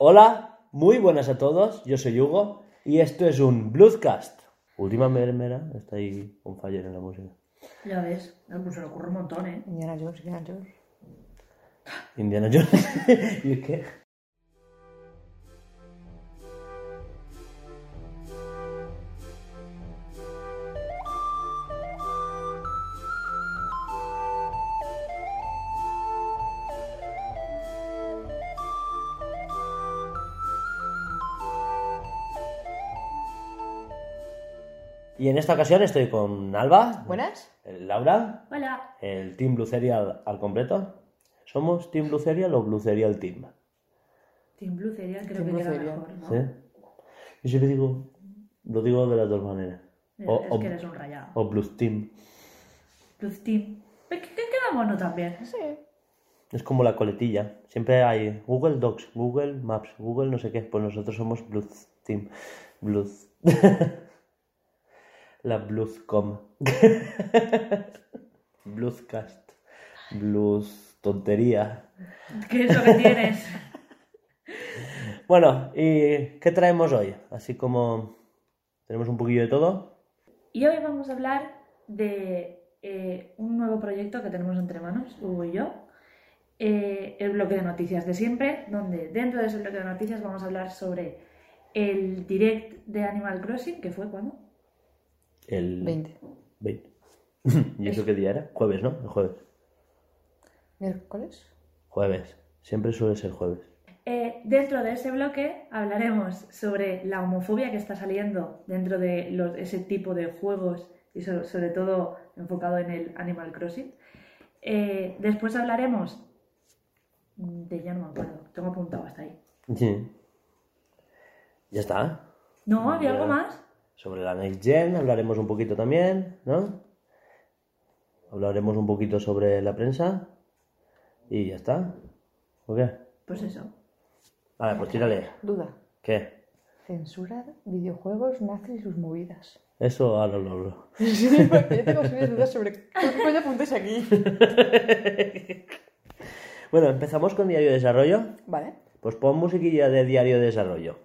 Hola, muy buenas a todos, yo soy Hugo y esto es un Bluescast. Última mermera, está ahí un fire en la música. Ya ves, pues se le ocurre un montón, ¿eh? Indiana Jones, Indiana Jones. Indiana Jones. ¿Y es Y en esta ocasión estoy con Alba, ¿Buenas? el Laura, Hola. el Team Blue Serial al completo. ¿Somos Team Blue Serial o Blue Serial Team? Team Blue Cereal creo Team que Blue queda mejor, ¿no? ¿Sí? Yo siempre digo, lo digo de las dos maneras. O, Es o- que eres un rayado. o Blues Team. Blue Team. ¿Qué, qué queda mono también? Sí. Es como la coletilla. Siempre hay Google Docs, Google Maps, Google no sé qué. Pues nosotros somos Blues Team. Blues. la Bluescom. Bluescast. Blues tontería. ¿Qué es lo que tienes? Bueno, ¿y qué traemos hoy? Así como tenemos un poquillo de todo. Y hoy vamos a hablar de eh, un nuevo proyecto que tenemos entre manos, Hugo y yo. Eh, el bloque de noticias de siempre, donde dentro de ese bloque de noticias vamos a hablar sobre el direct de Animal Crossing, que fue cuando? El 20. 20. ¿Y eso qué día era? Jueves, ¿no? El jueves. ¿Miércoles? Jueves. Siempre suele ser jueves. Eh, dentro de ese bloque hablaremos sobre la homofobia que está saliendo dentro de los- ese tipo de juegos y so- sobre todo enfocado en el Animal Crossing. Eh, después hablaremos de ya no me acuerdo, tengo apuntado hasta ahí. Sí. Ya está. No, ¿había Ya. algo más? Sobre la Next Gen hablaremos un poquito también, ¿no? Hablaremos un poquito sobre la prensa. Y ya está. ¿O qué? Pues eso. Vale, pues tírale. Duda. ¿Qué? Censurar videojuegos nazis y sus movidas. Eso ahora lo hablo. Sí, porque yo tengo serias dudas sobre qué coño apuntes aquí. Bueno, empezamos con Diario de Desarrollo. Vale. Pues pon musiquilla de Diario de Desarrollo.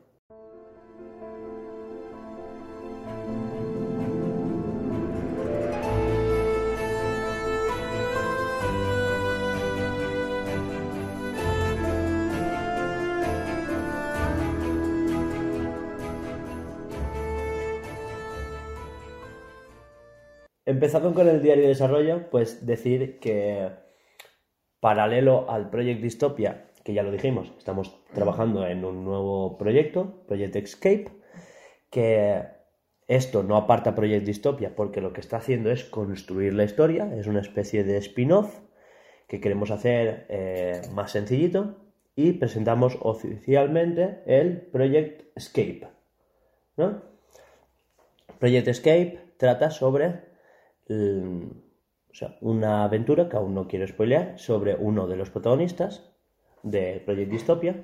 Empezando con el diario de desarrollo, pues decir que paralelo al Project Dystopia, que ya lo dijimos, estamos trabajando en un nuevo proyecto, Project Escape, que esto no aparta Project Dystopia porque lo que está haciendo es construir la historia, es una especie de spin-off que queremos hacer eh, más sencillito y presentamos oficialmente el Project Escape. Project Escape trata sobre o sea, una aventura que aún no quiero spoilear sobre uno de los protagonistas de Project Dystopia.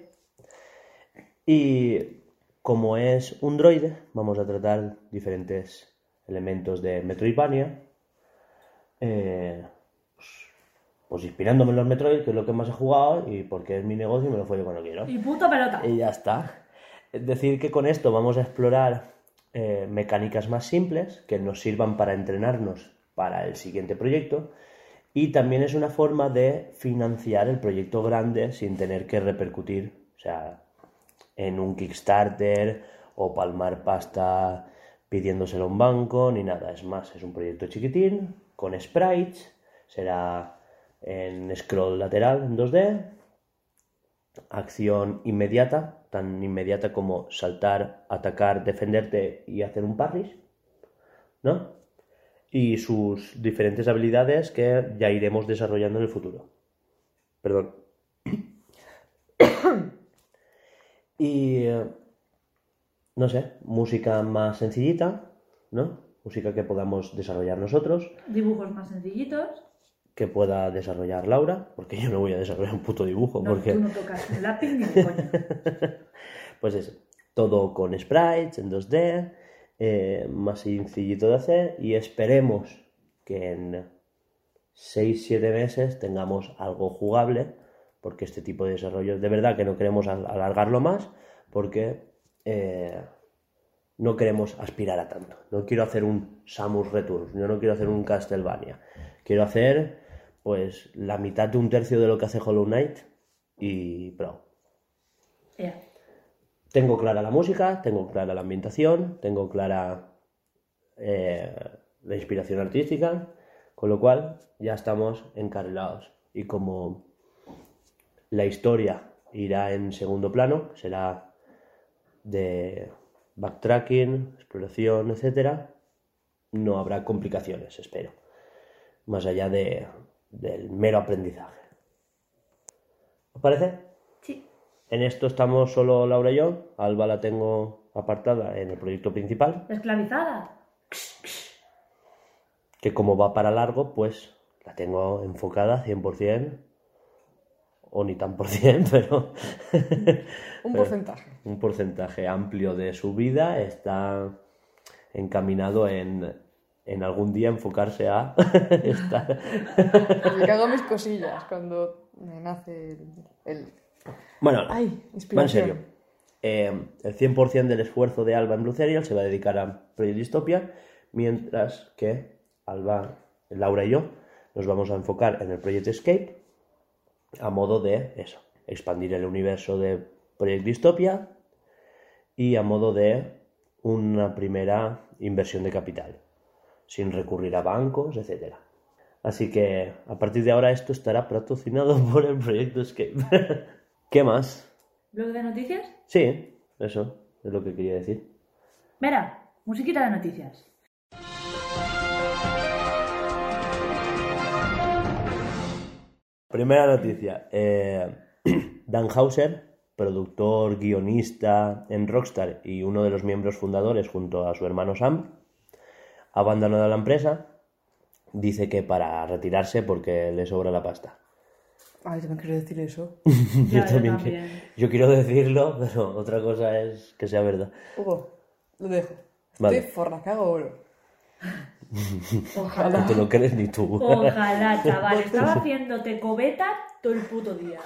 Y como es un droide, vamos a tratar diferentes elementos de Metroidvania. eh, pues, pues inspirándome en los Metroid, que es lo que más he jugado, y porque es mi negocio y me lo follo cuando quiero. Y puta pelota. Y ya está. Es decir, que con esto vamos a explorar eh, mecánicas más simples que nos sirvan para entrenarnos para el siguiente proyecto. Y también es una forma de financiar el proyecto grande sin tener que repercutir, o sea, en un Kickstarter o palmar pasta pidiéndoselo a un banco ni nada. Es más, es un proyecto chiquitín, con sprites, será en scroll lateral en 2D, acción inmediata, tan inmediata como saltar, atacar, defenderte y hacer un parry, ¿no? Y sus diferentes habilidades que ya iremos desarrollando en el futuro. Perdón. y no sé, música más sencillita, ¿no? Música que podamos desarrollar nosotros, Dibujos más sencillitos. Que pueda desarrollar Laura, porque yo no voy a desarrollar un puto dibujo, No, porque tú no tocas el lápiz ni de coña. pues eso, todo con sprites en 2D, eh, más sencillito de hacer y esperemos que en 6-7 meses tengamos algo jugable porque este tipo de desarrollo, de verdad que no queremos al- alargarlo más, porque eh, no queremos aspirar a tanto. No quiero hacer un Samus Returns, yo no quiero hacer un Castlevania. Quiero hacer, pues, la mitad de un tercio de lo que hace Hollow Knight y Pro. Tengo clara la música, tengo clara la ambientación, tengo clara eh, la inspiración artística, con lo cual ya estamos encarrilados. Y como la historia irá en segundo plano, será de backtracking, exploración, etcétera, no habrá complicaciones, espero. Más allá de, del mero aprendizaje. ¿Os parece? Sí. En esto estamos solo Laura y yo. Alba la tengo apartada en el proyecto principal, Esclavizada. que como va para largo, pues la tengo enfocada 100%, o ni tan por cien, pero Un porcentaje. un porcentaje amplio de su vida está encaminado en, en algún día enfocarse a estar... Cago en mis cosillas cuando me nace el... el- Bueno, ¡Ay! Va en serio. Eh, el 100% del esfuerzo de Alba en Blue Serial se va a dedicar a Project Dystopia, mientras que Alba, Laura y yo nos vamos a enfocar en el Project Escape a modo de eso, expandir el universo de Project Dystopia y a modo de una primera inversión de capital, sin recurrir a bancos, etc. Así que a partir de ahora esto estará patrocinado por el Proyecto Escape. ¿Qué más? ¿Blog de noticias? Sí, eso es lo que quería decir. Mira, musiquita de noticias. Primera noticia. eh, Dan Hauser, productor, guionista en Rockstar y uno de los miembros fundadores junto a su hermano Sam, ha abandonado la empresa. Dice que para retirarse porque le sobra la pasta. Ay, también quiero decir eso. Ya, yo también también. que- yo quiero decirlo, pero otra cosa es que sea verdad. Hugo, lo dejo. Estoy Vale. forra, cago oro. No Ojalá. te lo crees ni tú. Ojalá, chaval. Estaba haciéndote cobeta todo el puto día.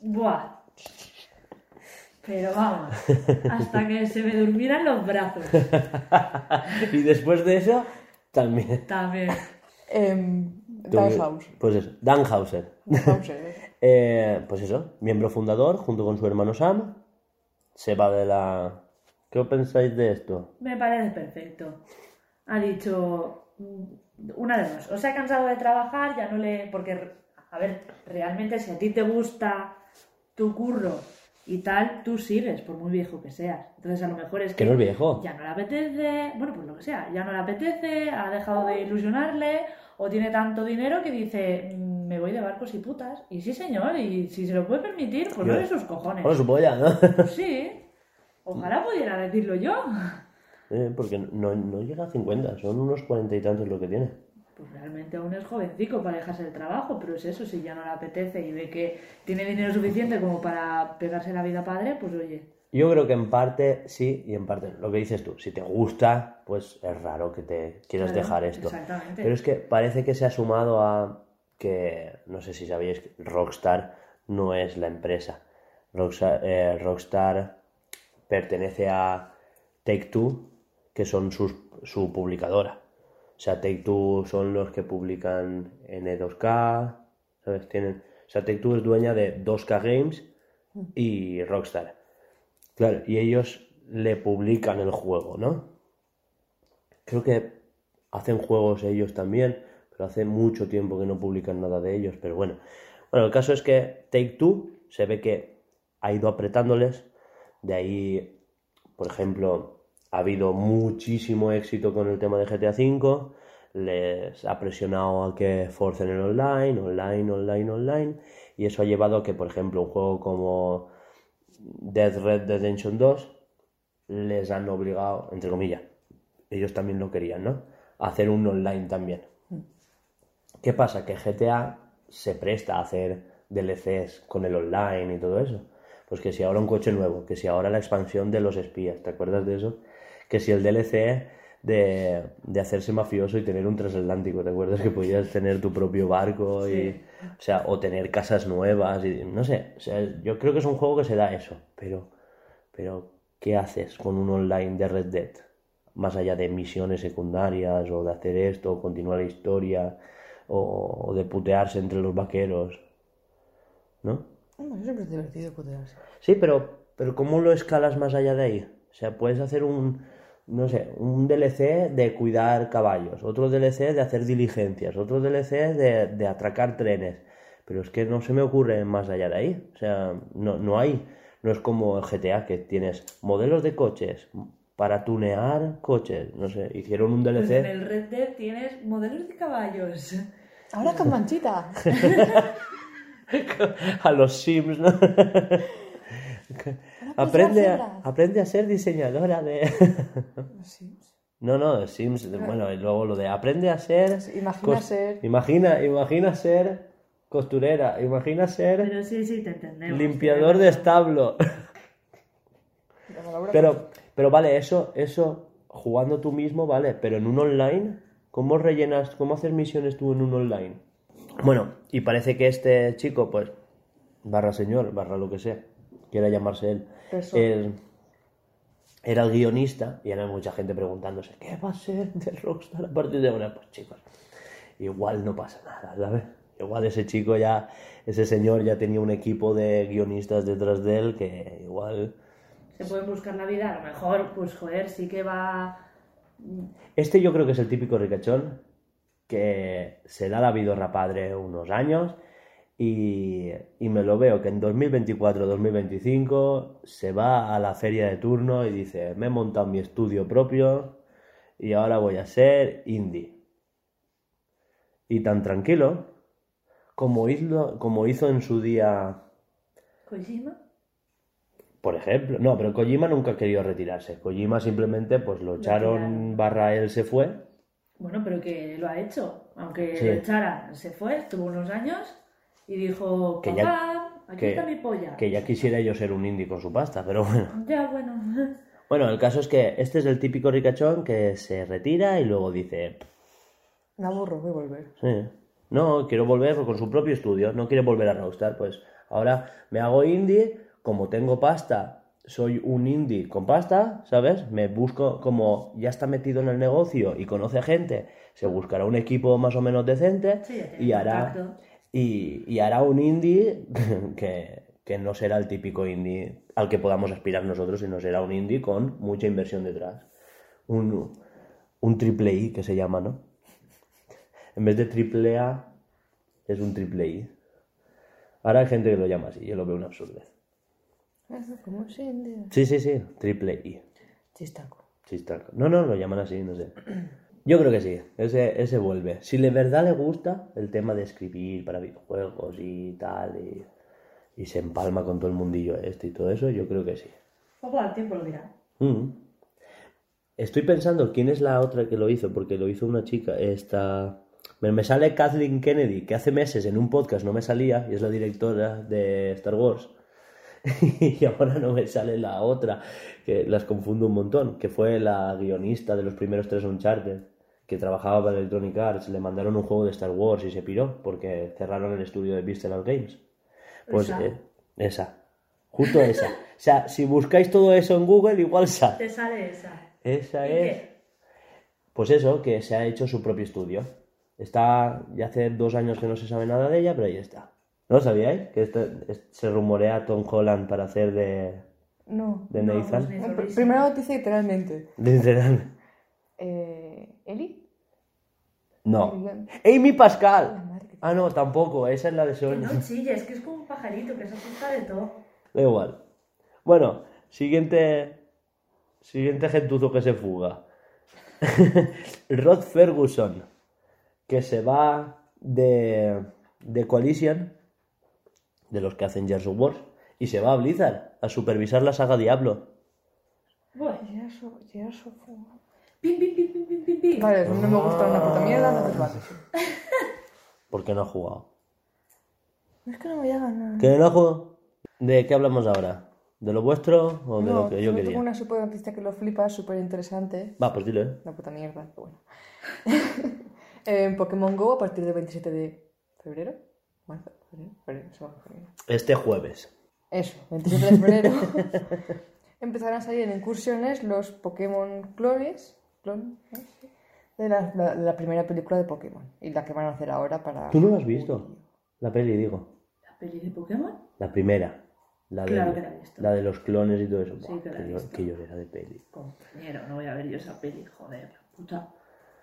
Buah. Pero vamos, hasta que se me durmieran los brazos. y después de eso, también. También. Em, Dan House. Pues eso, Dan Hauser. Dan House, eh. Eh, pues eso, miembro fundador junto con su hermano Sam. Se va de la... ¿Qué pensáis de esto? Me parece perfecto. Ha dicho mm, una de dos. O se ha cansado de trabajar, ya no le. Porque, a ver, realmente si a ti te gusta tu curro y tal, tú sigues, por muy viejo que seas. Entonces, a lo mejor es Que que. no es viejo. Ya no le apetece, bueno, pues lo que sea, ya no le apetece, ha dejado de ilusionarle o tiene tanto dinero que dice, "Mm, me voy de barcos y putas. Y sí, señor, y si se lo puede permitir, pues no de sus cojones. Bueno, su polla, ¿no? Pues sí, ojalá pudiera decirlo yo. Eh, porque no, no llega a 50, son unos cuarenta y tantos lo que tiene. Pues realmente aún es jovencico para dejarse el trabajo, pero es eso, si ya no le apetece y ve que tiene dinero suficiente como para pegarse la vida padre, pues oye, Yo creo que en parte sí y en parte. Lo que dices tú, si te gusta, pues es raro que te quieras Claro, dejar esto. exactamente. Pero es que parece que se ha sumado a que, no sé si sabéis, que Rockstar no es la empresa. Rockstar, eh, Rockstar pertenece a Take Two, que son sus- su publicadora. Sea, Take Two son los que publican N2K, ¿sabes? Tienen, o sea, Take Two es dueña de 2K Games y Rockstar. Claro, y ellos le publican el juego, ¿no? Creo que hacen juegos ellos también, pero hace mucho tiempo que no publican nada de ellos, pero bueno. Bueno, el caso es que Take Two se ve que ha ido apretándoles, de ahí, por ejemplo, ha habido muchísimo éxito con el tema de GTA V, les ha presionado a que forcen el online, online, online, online, y eso ha llevado a que, por ejemplo, un juego como Dead Red Redemption 2 les han obligado, entre comillas, ellos también lo querían, ¿no? A hacer un online también. ¿Qué pasa? Que GTA se presta a hacer DLCs con el online y todo eso. Pues que si ahora un coche nuevo, que si ahora la expansión de los espías, ¿te acuerdas de eso? Que si el DLC de, de hacerse mafioso y tener un transatlántico. ¿Recuerdas que podías tener tu propio barco y, Sí. o sea, o tener casas nuevas y no sé, o sea, yo creo que es un juego que se da eso, pero, pero ¿qué haces con un online de Red Dead? Más allá de misiones secundarias o de hacer esto, o continuar la historia o, o de putearse entre los vaqueros, ¿no? Hombre, siempre es divertido putearse. Sí, pero, pero ¿cómo lo escalas más allá de ahí? O sea, puedes hacer un, no sé, un DLC de cuidar caballos, otro DLC de hacer diligencias, otro DLC de, de atracar trenes. Pero es que no se me ocurre más allá de ahí. O sea, no, no hay, no es como el GTA que tienes modelos de coches para tunear coches. No sé, hicieron un Pues en DLC. el Red Dead tienes modelos de caballos. Ahora con manchita. a los Sims, ¿no? aprende, a, aprende a ser diseñadora de... Sí. No, no, Sims, bueno, y luego lo de aprende a ser... Imagina cos- ser. Imagina, imagina ser costurera, imagina ser Pero sí, sí, te entendemos. limpiador de establo. Pero, pero vale, eso, eso, jugando tú mismo, vale, pero en un online, ¿cómo rellenas, cómo haces misiones tú en un online? Bueno, y parece que este chico, pues, barra señor, barra lo que sea, quiera llamarse él, era el guionista y hay mucha gente preguntándose, ¿qué va a ser de Rockstar a partir de ahora? Pues chicos, igual no pasa nada, ¿sabes? Igual ese chico ya, ese señor ya tenía un equipo de guionistas detrás de él que igual... Se pueden buscar la vida, a lo mejor, pues joder, sí que va. Este yo creo que es el típico ricachón que se da la vidorra padre unos años y, y me lo veo que en 2024-2025 se va a la feria de turno y dice, me he montado mi estudio propio y ahora voy a ser indie. Y tan tranquilo como hizo, como hizo en su día, Kojima. por ejemplo. No, pero Kojima nunca ha querido retirarse. Kojima simplemente pues lo echaron barra él se fue Bueno, pero que lo ha hecho. Aunque Sí. lo echaran, se fue, estuvo unos años y dijo: Que ya- Papá, aquí que- está mi polla. Que ya quisiera yo ser un indie con su pasta, pero bueno. Ya, bueno. Bueno, el caso es que este es el típico ricachón que se retira y luego dice, Me aburro, voy a volver. sí, no, quiero volver con su propio estudio, no quiere volver a Rockstar, pues ahora me hago indie, como tengo pasta, soy un indie con pasta, ¿sabes? Me busco, como ya está metido en el negocio y conoce gente, se buscará un equipo más o menos decente Sí, ya y hará... contacto. Y, y hará un indie que, que no será el típico indie al que podamos aspirar nosotros, sino será un indie con mucha inversión detrás. Un, un triple I que se llama, ¿no? En vez de triple A, es un triple I. Ahora hay gente que lo llama así, yo lo veo una absurdez. Cindy. Sí, sí, sí, triple I. Chistaco. Chistaco. No, no, lo llaman así, no sé. Yo creo que sí, ese, ese vuelve. Si de verdad le gusta el tema de escribir para videojuegos y tal, y, y se empalma con todo el mundillo este y todo eso, yo creo que sí. Poco al tiempo lo dirá. Mm. Estoy pensando quién es la otra que lo hizo, porque lo hizo una chica. Esta. Me, me sale Kathleen Kennedy, que hace meses en un podcast no me salía, y es la directora de Star Wars. y ahora no me sale la otra, que las confundo un montón, que fue la guionista de los primeros tres Uncharted, que trabajaba para Electronic Arts. Le mandaron un juego de Star Wars y se piró, porque cerraron el estudio de Visceral Games. Pues Esa. eh, esa. Justo esa. O sea, si buscáis todo eso en Google, igual sale. Te sale esa. Esa ¿Y es. qué? Pues eso, que se ha hecho su propio estudio. Está, ya hace dos años que no se sabe nada de ella, pero ahí está. ¿No lo sabíais? Que esto- es- se rumorea a Tom Holland para hacer de, No. de No, Nathan. pues No, sorísimo. Primera noticia literalmente. Literal. Eh, ¿Eli? No. Amy Pascal. Que- Ah, no, tampoco. Esa es la de Sony. no chilles, que es como un pajarito que se asusta de todo. Da igual. Bueno, siguiente. Siguiente gentuzo que se fuga. Rod Ferguson. Que se va de. de Coalition. De los que hacen Gears of War. Y se va a Blizzard. A supervisar la saga Diablo. Bueno, Gears of War. Pim, pim, pim, pim, pim, pim, pim. Vale, no me gusta una puta mierda, entonces vale. ¿Por qué no ha jugado? Es que no me voy a ganar. ¿Qué no ha jugado? ¿De qué hablamos ahora? ¿De lo vuestro o de No, lo que yo quería? tengo una super noticia que lo flipas, súper interesante. Va, pues dile. ¿eh? Una puta mierda, pero bueno. en Pokémon Go, a partir del 27 de febrero. Marzo, febrero, febrero, febrero. Este jueves. Eso, 27 de febrero. empezarán a salir en incursiones los Pokémon clones, clon. Sí. de, la, la- de la primera película de Pokémon. Y la que van a hacer ahora para. ¿Tú no lo has visto? La peli, digo. ¿La peli de Pokémon? La primera. La de, Claro que la he visto. la de los clones y todo eso. Sí, Buah, que la he yo- visto. que llorera de peli. Compañero, no voy a ver yo esa peli, joder, la puta.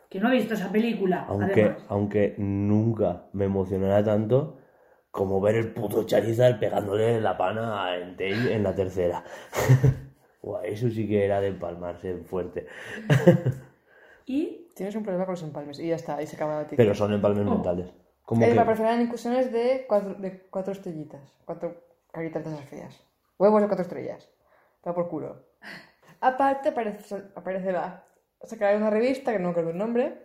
Que no he visto esa película, Aunque, además. aunque nunca me emocionará tanto como ver el puto Charizard pegándole la pana a Entei en la tercera. Buah, eso sí que era de empalmarse fuerte. Y Tienes un problema con los empalmes. Y ya está, ahí se acaba la noticia. Pero son empalmes Oh. mentales. Como Eh, que... aparecerán incursiones de cuatro, de cuatro estrellitas. Cuatro caritas de esas feas. Huevos de cuatro estrellas. Está por culo. Aparte, aparece, aparecerá. Sacará una revista, que no recuerdo el nombre,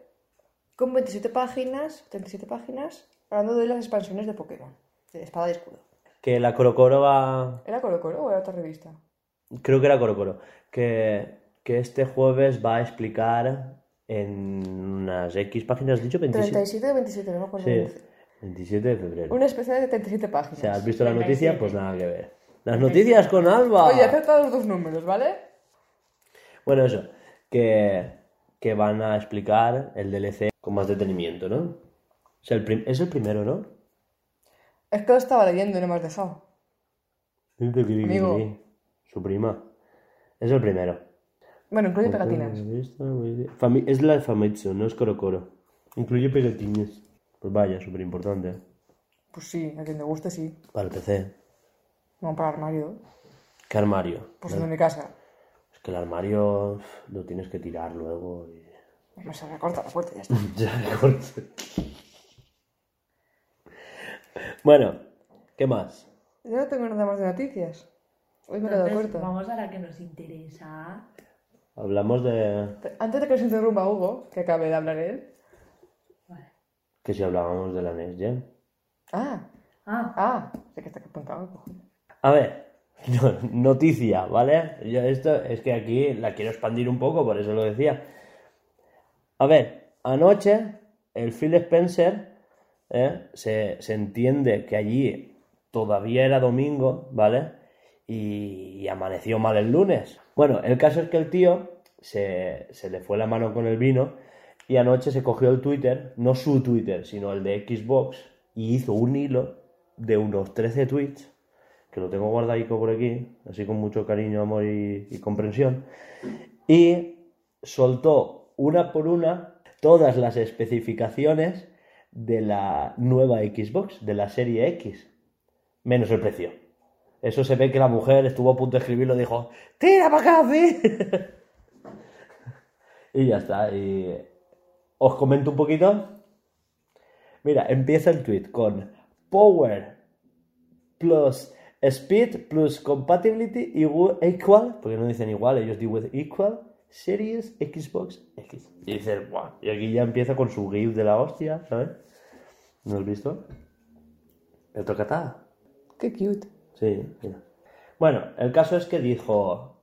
con 27 páginas, 37 páginas, hablando de las expansiones de Pokémon. De espada y escudo. que la Corocoro va... ¿Era Colo Colo o era otra revista? Creo que era Corocoro. Que, que este jueves va a explicar en unas X páginas, ¿has dicho? 27. 37 o 27, no me acuerdo. Sí, bien. 27 de febrero. Una especial de 37 O páginas. sea, ¿has visto la 37. noticia? Pues nada que ver. Las noticias con Alba. Oye, acerta los dos números, ¿vale? Bueno, eso. Que, que van a explicar el DLC con más detenimiento, ¿no? O sea, el prim- es el primero, ¿no? Es que lo estaba leyendo y no me has dejado. Amigo. Su prima. Es el primero. Bueno, incluye pegatinas. Es la de Famitsu, no es Corocoro. Incluye pegatinas. Pues vaya, súper importante. Pues sí, a quien le guste sí. Para el PC. No para el armario. ¿Qué armario? Pues el de mi casa. Es que el armario lo tienes que tirar luego y... Me se recorta la puerta y ya está. Ya, corto. bueno, ¿qué más? Yo no tengo nada más de noticias. Hoy me he quedado entonces, corto. vamos a la que nos interesa. Hablamos de... Antes de que se interrumpa Hugo, que acabe de hablar él. Vale. Que si hablábamos de la Next Gen. Ah, Ah, ah, sé que está apuntado, cojones. A ver, no- noticia, ¿vale? Yo esto es que aquí la quiero expandir un poco, por eso lo decía. A ver, anoche el Phil Spencer ¿eh? se, se entiende que allí todavía era domingo, ¿vale? Y, amaneció mal el lunes. Bueno, el caso es que el tío se, se le fue la mano con el vino y anoche se cogió el Twitter, no su Twitter, sino el de Xbox, y hizo un hilo de unos 13 tweets que lo tengo guardadico por aquí, así con mucho cariño, amor y, y comprensión, y soltó una por una todas las especificaciones de la nueva Xbox, de la serie X, menos el precio. Eso se ve que la mujer estuvo a punto de escribirlo y dijo, ¡tira para acá, sí! y ya está. Y os comento un poquito. Mira, empieza el tweet con Power plus Speed plus Compatibility equal, porque no dicen igual, ellos dicen equal, Series Xbox X. Y dices, guau, y aquí ya empieza con su GIF de la hostia, ¿sabes? ¿No has visto? El tocata. Qué cute. Bueno, el caso es que dijo,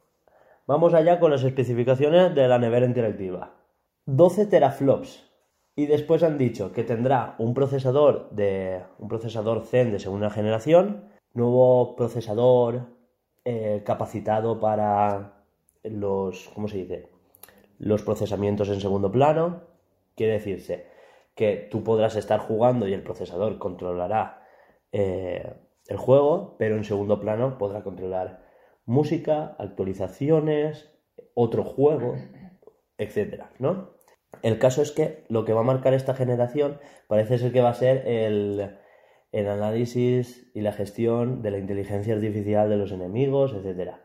vamos allá con las especificaciones de la nevera interactiva. 12 teraflops. Y después han dicho que tendrá un procesador de un procesador Zen de segunda generación, nuevo procesador eh, capacitado para los ¿cómo se dice? los procesamientos en segundo plano. Quiere decirse que tú podrás estar jugando y el procesador controlará eh, el juego, pero en segundo plano podrá controlar música, actualizaciones, otro juego, etcétera, ¿no? El caso es que lo que va a marcar esta generación parece ser que va a ser el, el análisis y la gestión de la inteligencia artificial de los enemigos, etcétera.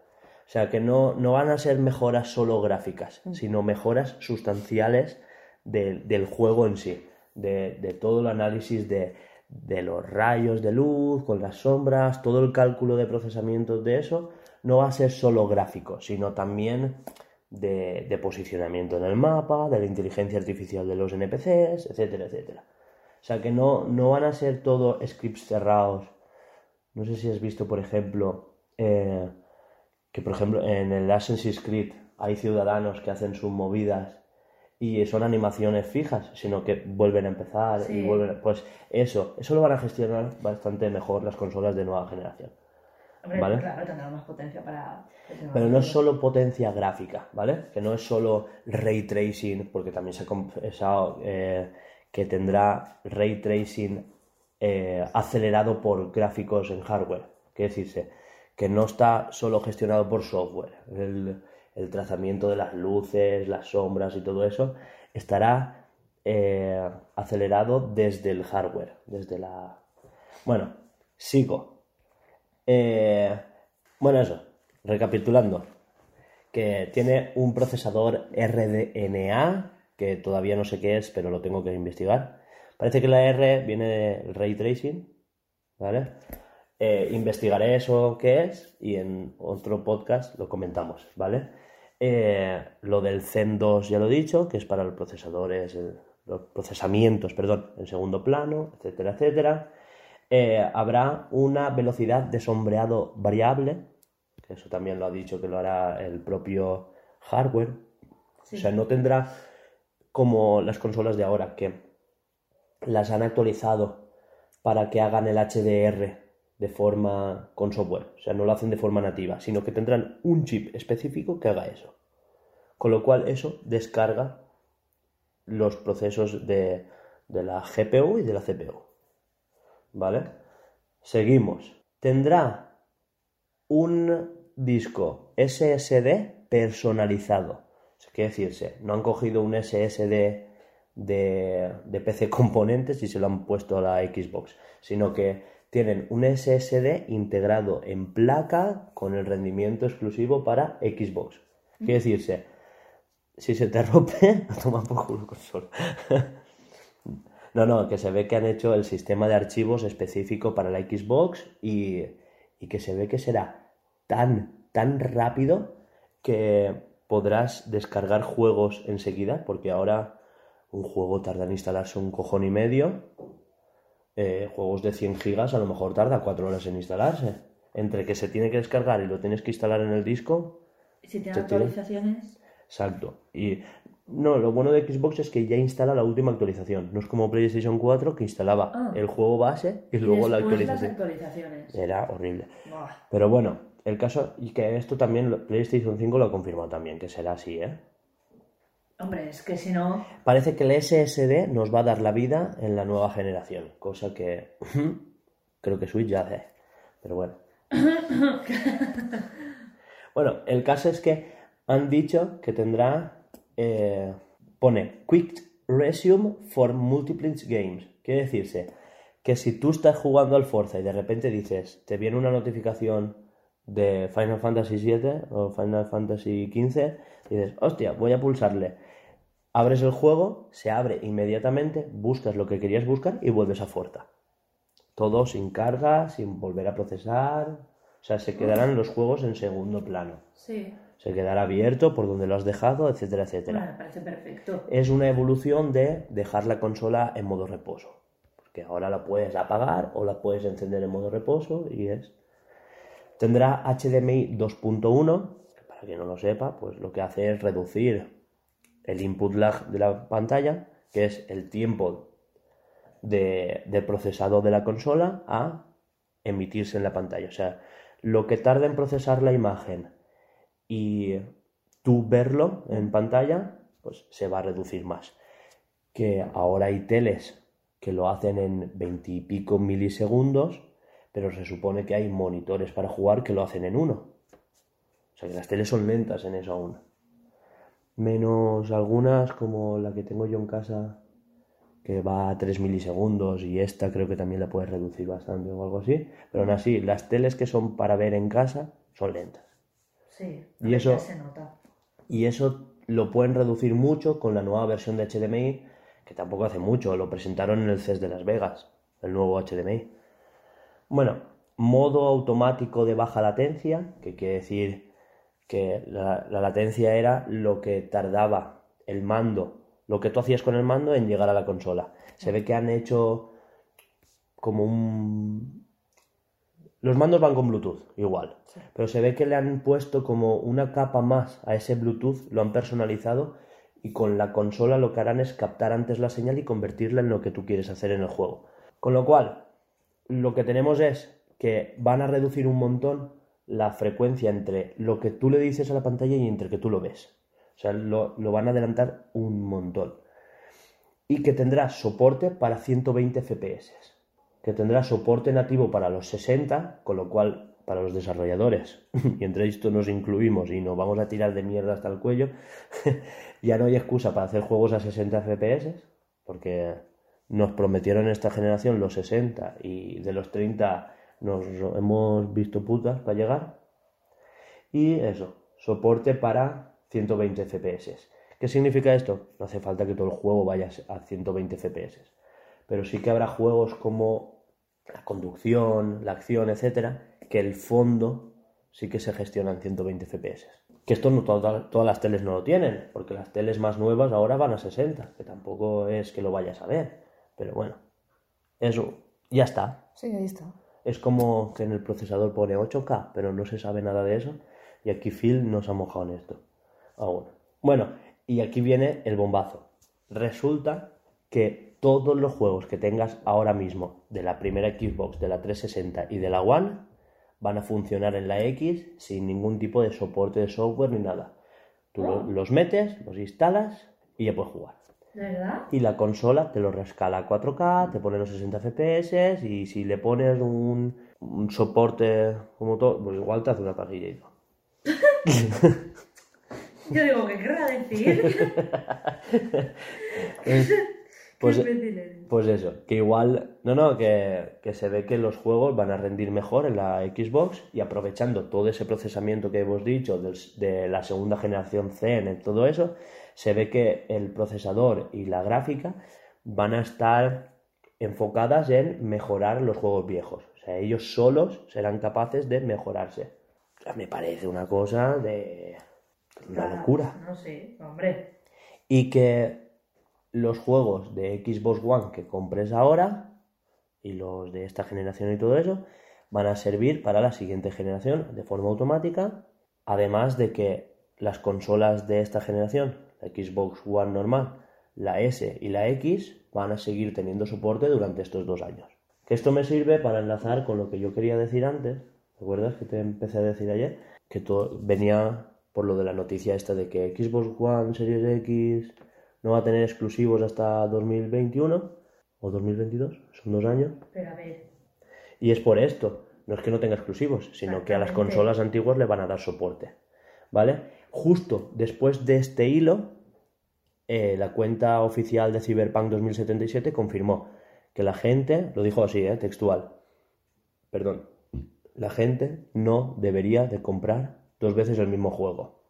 O sea que no, no van a ser mejoras solo gráficas, sino mejoras sustanciales de- del juego en sí, de, de todo el análisis de, de los rayos de luz, con las sombras, todo el cálculo de procesamiento de eso, no va a ser solo gráfico, sino también de, posicionamiento en el mapa, de la inteligencia artificial de los NPCs, etcétera, etcétera. O sea que no, no van a ser todo scripts cerrados. No sé si has visto, por ejemplo, eh, que por ejemplo en el Assassin's Creed hay ciudadanos que hacen sus movidas y son animaciones fijas, sino que vuelven a empezar Sí. y vuelven, pues eso, eso lo van a gestionar bastante mejor las consolas de nueva generación. Hombre, Vale. claro, tendrá más potencia para... Pero no es solo potencia gráfica, ¿vale? Que no es solo ray tracing, porque también se ha confesado eh, que tendrá ray tracing eh, acelerado por gráficos en hardware. Quiere decirse que no está solo gestionado por software. El, el trazamiento de las luces, las sombras y todo eso estará eh, acelerado desde el hardware, desde la... Bueno, sigo. Eh, bueno, eso, recapitulando, que tiene un procesador RDNA, que todavía no sé qué es, pero lo tengo que investigar. Parece que la R viene del ray tracing, ¿vale? Eh, investigaré eso qué es y en otro podcast lo comentamos, ¿vale? Eh, lo del Zen 2 ya lo he dicho, que es para los procesadores, eh, los procesamientos, perdón, en segundo plano, etcétera, etcétera. Eh, habrá una velocidad de sombreado variable, que eso también lo ha dicho que lo hará el propio hardware. Sí. O sea, no tendrá como las consolas de ahora, que las han actualizado para que hagan el HDR de forma con software. O sea, no lo hacen de forma nativa, sino que tendrán un chip específico que haga eso. Con lo cual eso descarga los procesos de, de la GPU y de la CPU. ¿Vale? Seguimos. Tendrá un disco SSD personalizado. Sea, quiere decirse, no han cogido un SSD de, de PC componentes y se lo han puesto a la Xbox, sino que tienen un SSD integrado en placa con el rendimiento exclusivo para Xbox. Quiere decirse, si se te rompe, a tomar por culo consola. No, no, que se ve que han hecho el sistema de archivos específico para la Xbox y, y que se ve que será tan, tan rápido que podrás descargar juegos enseguida, porque ahora un juego tarda en instalarse un cojón y medio. Eh, juegos de 100 gigas a lo mejor tarda 4 horas en instalarse. Entre que se tiene que descargar y lo tienes que instalar en el disco, Si tiene Te tiene- actualizaciones... Exacto. Y no, lo bueno de Xbox es que ya instala la última actualización. No es como PlayStation 4 que instalaba Ah. el juego base y y luego la actualización. las actualizaciones. Era horrible. Buah. Pero bueno, el caso, y que esto también, PlayStation 5 lo ha confirmado también, que será así, ¿eh? Hombre, es que si no... Parece que el SSD nos va a dar la vida en la nueva generación, cosa que creo que Switch ya hace. Pero bueno. bueno, el caso es que han dicho que tendrá, eh, pone Quick Resume for Multiple Games. Quiere decirse que si tú estás jugando al Forza y de repente dices, te viene una notificación de Final Fantasy VII o Final Fantasy XV, y dices, hostia, voy a pulsarle. Abres el juego, se abre inmediatamente, buscas lo que querías buscar y vuelves a Forza. Todo sin carga, sin volver a procesar. O sea, se quedarán los juegos en segundo plano. Sí. Se quedará abierto por donde lo has dejado, etcétera, Bueno, etcétera. me parece perfecto. Es una evolución de dejar la consola en modo reposo. Porque ahora la puedes apagar o la puedes encender en modo reposo y es. Tendrá HDMI 2.1, que para quien no lo sepa, pues lo que hace es reducir el input lag de la pantalla, que es el tiempo de, procesado de la consola a emitirse en la pantalla. O sea, lo que tarda en procesar la imagen y tú verlo en pantalla, pues se va a reducir más. Que ahora hay teles que lo hacen en 20 y pico milisegundos, pero se supone que hay monitores para jugar que lo hacen en uno. O sea que las teles son lentas en eso aún. Menos algunas como la que tengo yo en casa, que va a 3 milisegundos y esta creo que también la puedes reducir bastante o algo así. Pero aún así, las teles que son para ver en casa son lentas. Sí. Y eso- se nota. Y eso lo pueden reducir mucho con la nueva versión de HDMI, que tampoco hace mucho, lo presentaron en el CES de Las Vegas, el nuevo HDMI. Bueno, modo automático de baja latencia, que quiere decir que la, la latencia era lo que tardaba el mando, lo que tú hacías con el mando en llegar a la consola. Se ve que han hecho como un Los mandos van con Bluetooth, igual. Pero se ve que le han puesto como una capa más a ese Bluetooth, lo han personalizado y con la consola lo que harán es captar antes la señal y convertirla en lo que tú quieres hacer en el juego. Con lo cual, lo que tenemos es que van a reducir un montón la frecuencia entre lo que tú le dices a la pantalla y entre que tú lo ves. O sea, lo, lo van a adelantar un montón. Y que tendrá soporte para 120 FPS. Que tendrá soporte nativo para los 60, con lo cual para los desarrolladores, y entre esto nos incluimos y nos vamos a tirar de mierda hasta el cuello, ya no hay excusa para hacer juegos a 60 FPS, porque nos prometieron esta generación los 60 y de los 30 nos hemos visto putas para llegar. Y eso, soporte para 120 FPS. ¿Qué significa esto? No hace falta que todo el juego vaya a 120 FPS. Pero sí que habrá juegos como la conducción, la acción, etcétera, que el fondo sí que se gestiona en 120 FPS. Que esto no todas, todas las teles no lo tienen, porque las teles más nuevas ahora van a 60, que tampoco es que lo vayas a ver. Pero bueno, eso ya está. Sí, ahí está. Es como que en el procesador pone 8K, pero no se sabe nada de eso. Y aquí Phil nos ha mojado en esto. Aún. Bueno, y aquí viene el bombazo. Resulta que todos los juegos que tengas ahora mismo de la primera Xbox, de la 360 y de la One van a funcionar en la X sin ningún tipo de soporte de software ni nada. Tú lo- los metes, los instalas y ya puedes jugar. ¿De verdad? Y la consola te lo rescala a 4K, te pone los 60 FPS y si le pones un, un soporte como todo, pues igual te hace una parrilla y todo. Yo digo, ¿qué querrá decir? Pues, pues eso, que igual, no, no, que, que se ve que los juegos van a rendir mejor en la Xbox y aprovechando todo ese procesamiento que hemos dicho del- de la segunda generación Zen y todo eso, se ve que el procesador y la gráfica van a estar enfocadas en mejorar los juegos viejos. O sea, ellos solos serán capaces de mejorarse. O sea, me parece una cosa de... una locura. No sé, hombre. Y que los juegos de Xbox One que compres ahora y los de esta generación y todo eso van a servir para la siguiente generación de forma automática. Además de que las consolas de esta generación, Xbox One normal, la S y la X, van a seguir teniendo soporte durante estos dos años. Que esto me sirve para enlazar con lo que yo quería decir antes. ¿Recuerdas que te empecé a decir ayer? Que todo venía por lo de la noticia esta de que Xbox One Series X no va a tener exclusivos hasta 2021 o 2022, son dos años. Pero a ver, Y es por esto, no es que no tenga exclusivos, sino que a las consolas antiguas le van a dar soporte. ¿Vale? Justo después de este hilo, eh, la cuenta oficial de Cyberpunk 2077 confirmó que la gente, lo dijo así, eh, textual, perdón, la gente no debería de comprar dos veces el mismo juego.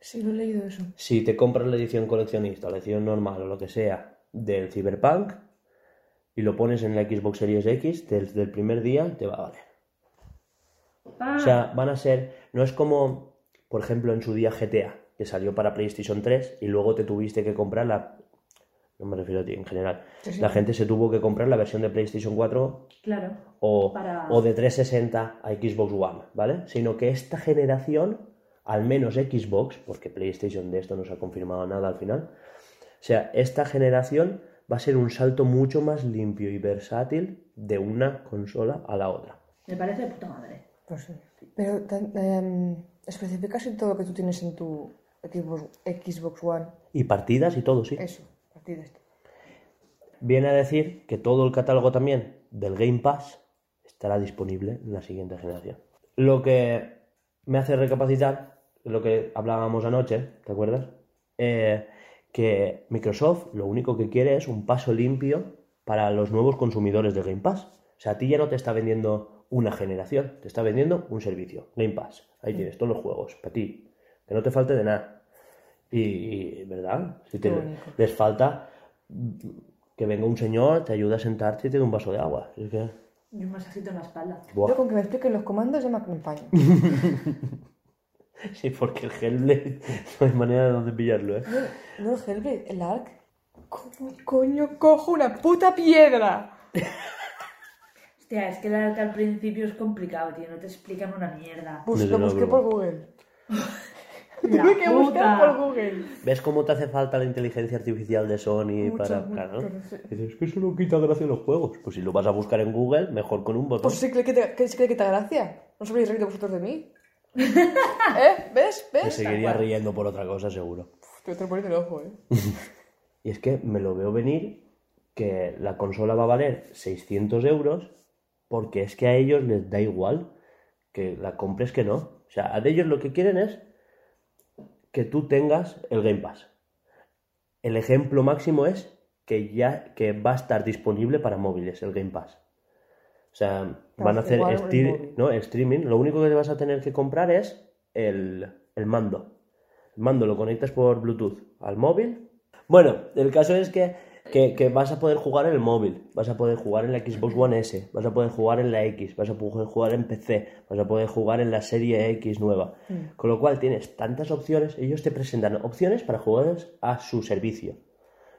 Sí, lo he leído eso. Si te compras la edición coleccionista, la edición normal o lo que sea del Cyberpunk y lo pones en la Xbox Series X, desde el primer día te va a valer. ah, O sea, van a ser. No es como, por ejemplo, en su día GTA, que salió para PlayStation 3 y luego te tuviste que comprar la. No me refiero a ti, en general. Sí, sí. La gente se tuvo que comprar la versión de PlayStation 4 claro. o, Para- o de 360 a Xbox One, ¿vale? Sino que esta generación, al menos Xbox, porque PlayStation de esto no se ha confirmado nada al final, o sea, esta generación va a ser un salto mucho más limpio y versátil de una consola a la otra. Me parece de puta madre. Pues sí. Pero tan- em, especifica si todo lo que tú tienes en tu Xbox, Xbox One. Y partidas y todo, sí. Eso, de esto. Viene a decir que todo el catálogo también del Game Pass estará disponible en la siguiente generación. Lo que me hace recapacitar lo que hablábamos anoche, ¿te acuerdas? Eh, que Microsoft lo único que quiere es un paso limpio para los nuevos consumidores del Game Pass. O sea, a ti ya no te está vendiendo una generación, te está vendiendo un servicio, Game Pass. Ahí tienes todos los juegos, para ti. Que no te falte de nada. Y, y, ¿verdad? Si te- les falta que venga un señor, te ayude a sentarte y te dé un vaso de agua. Es que, Y un masajito en la espalda. buah. Yo con que me expliquen los comandos ya me acompaño. Sí, porque el Hellblade no hay manera de dónde pillarlo, ¿eh? No, el Hellblade, el Ark. ¿Cómo coño cojo una puta piedra? Hostia, es que la que al principio es complicado, tío. No te explican una mierda. Lo luego. busqué por Google. La Tuve que buscar por Google. ¿Ves cómo te hace falta la inteligencia artificial de Sony Mucho, para... mucho, Claro, ¿no? no sé. Dices, es que eso no quita gracia a los juegos. Pues si lo vas a buscar en Google, mejor con un botón. Pues sí que le quita, que sí que quita gracia. No os habéis reído vosotros de mí. ¿Eh? ¿Ves? Me ¿Ves? seguiría Tal cual. riendo por otra cosa, seguro. Uf, Te voy a poner el ojo, ¿eh? Y es que me lo veo venir que la consola va a valer 600 euros porque es que a ellos les da igual que la compres que no. O sea, a de ellos lo que quieren es que tú tengas el Game Pass. El ejemplo máximo es que ya que va a estar disponible para móviles el Game Pass. O sea, van a hacer. ¿no? streaming. Lo único que te vas a tener que comprar es el, el mando. El mando lo conectas por Bluetooth al móvil. Bueno, el caso es que, que, que vas a poder jugar en el móvil, vas a poder jugar en la Xbox One S, vas a poder jugar en la X, vas a poder jugar en PC, vas a poder jugar en la serie X nueva. Con lo cual tienes tantas opciones, ellos te presentan opciones para jugar a su servicio.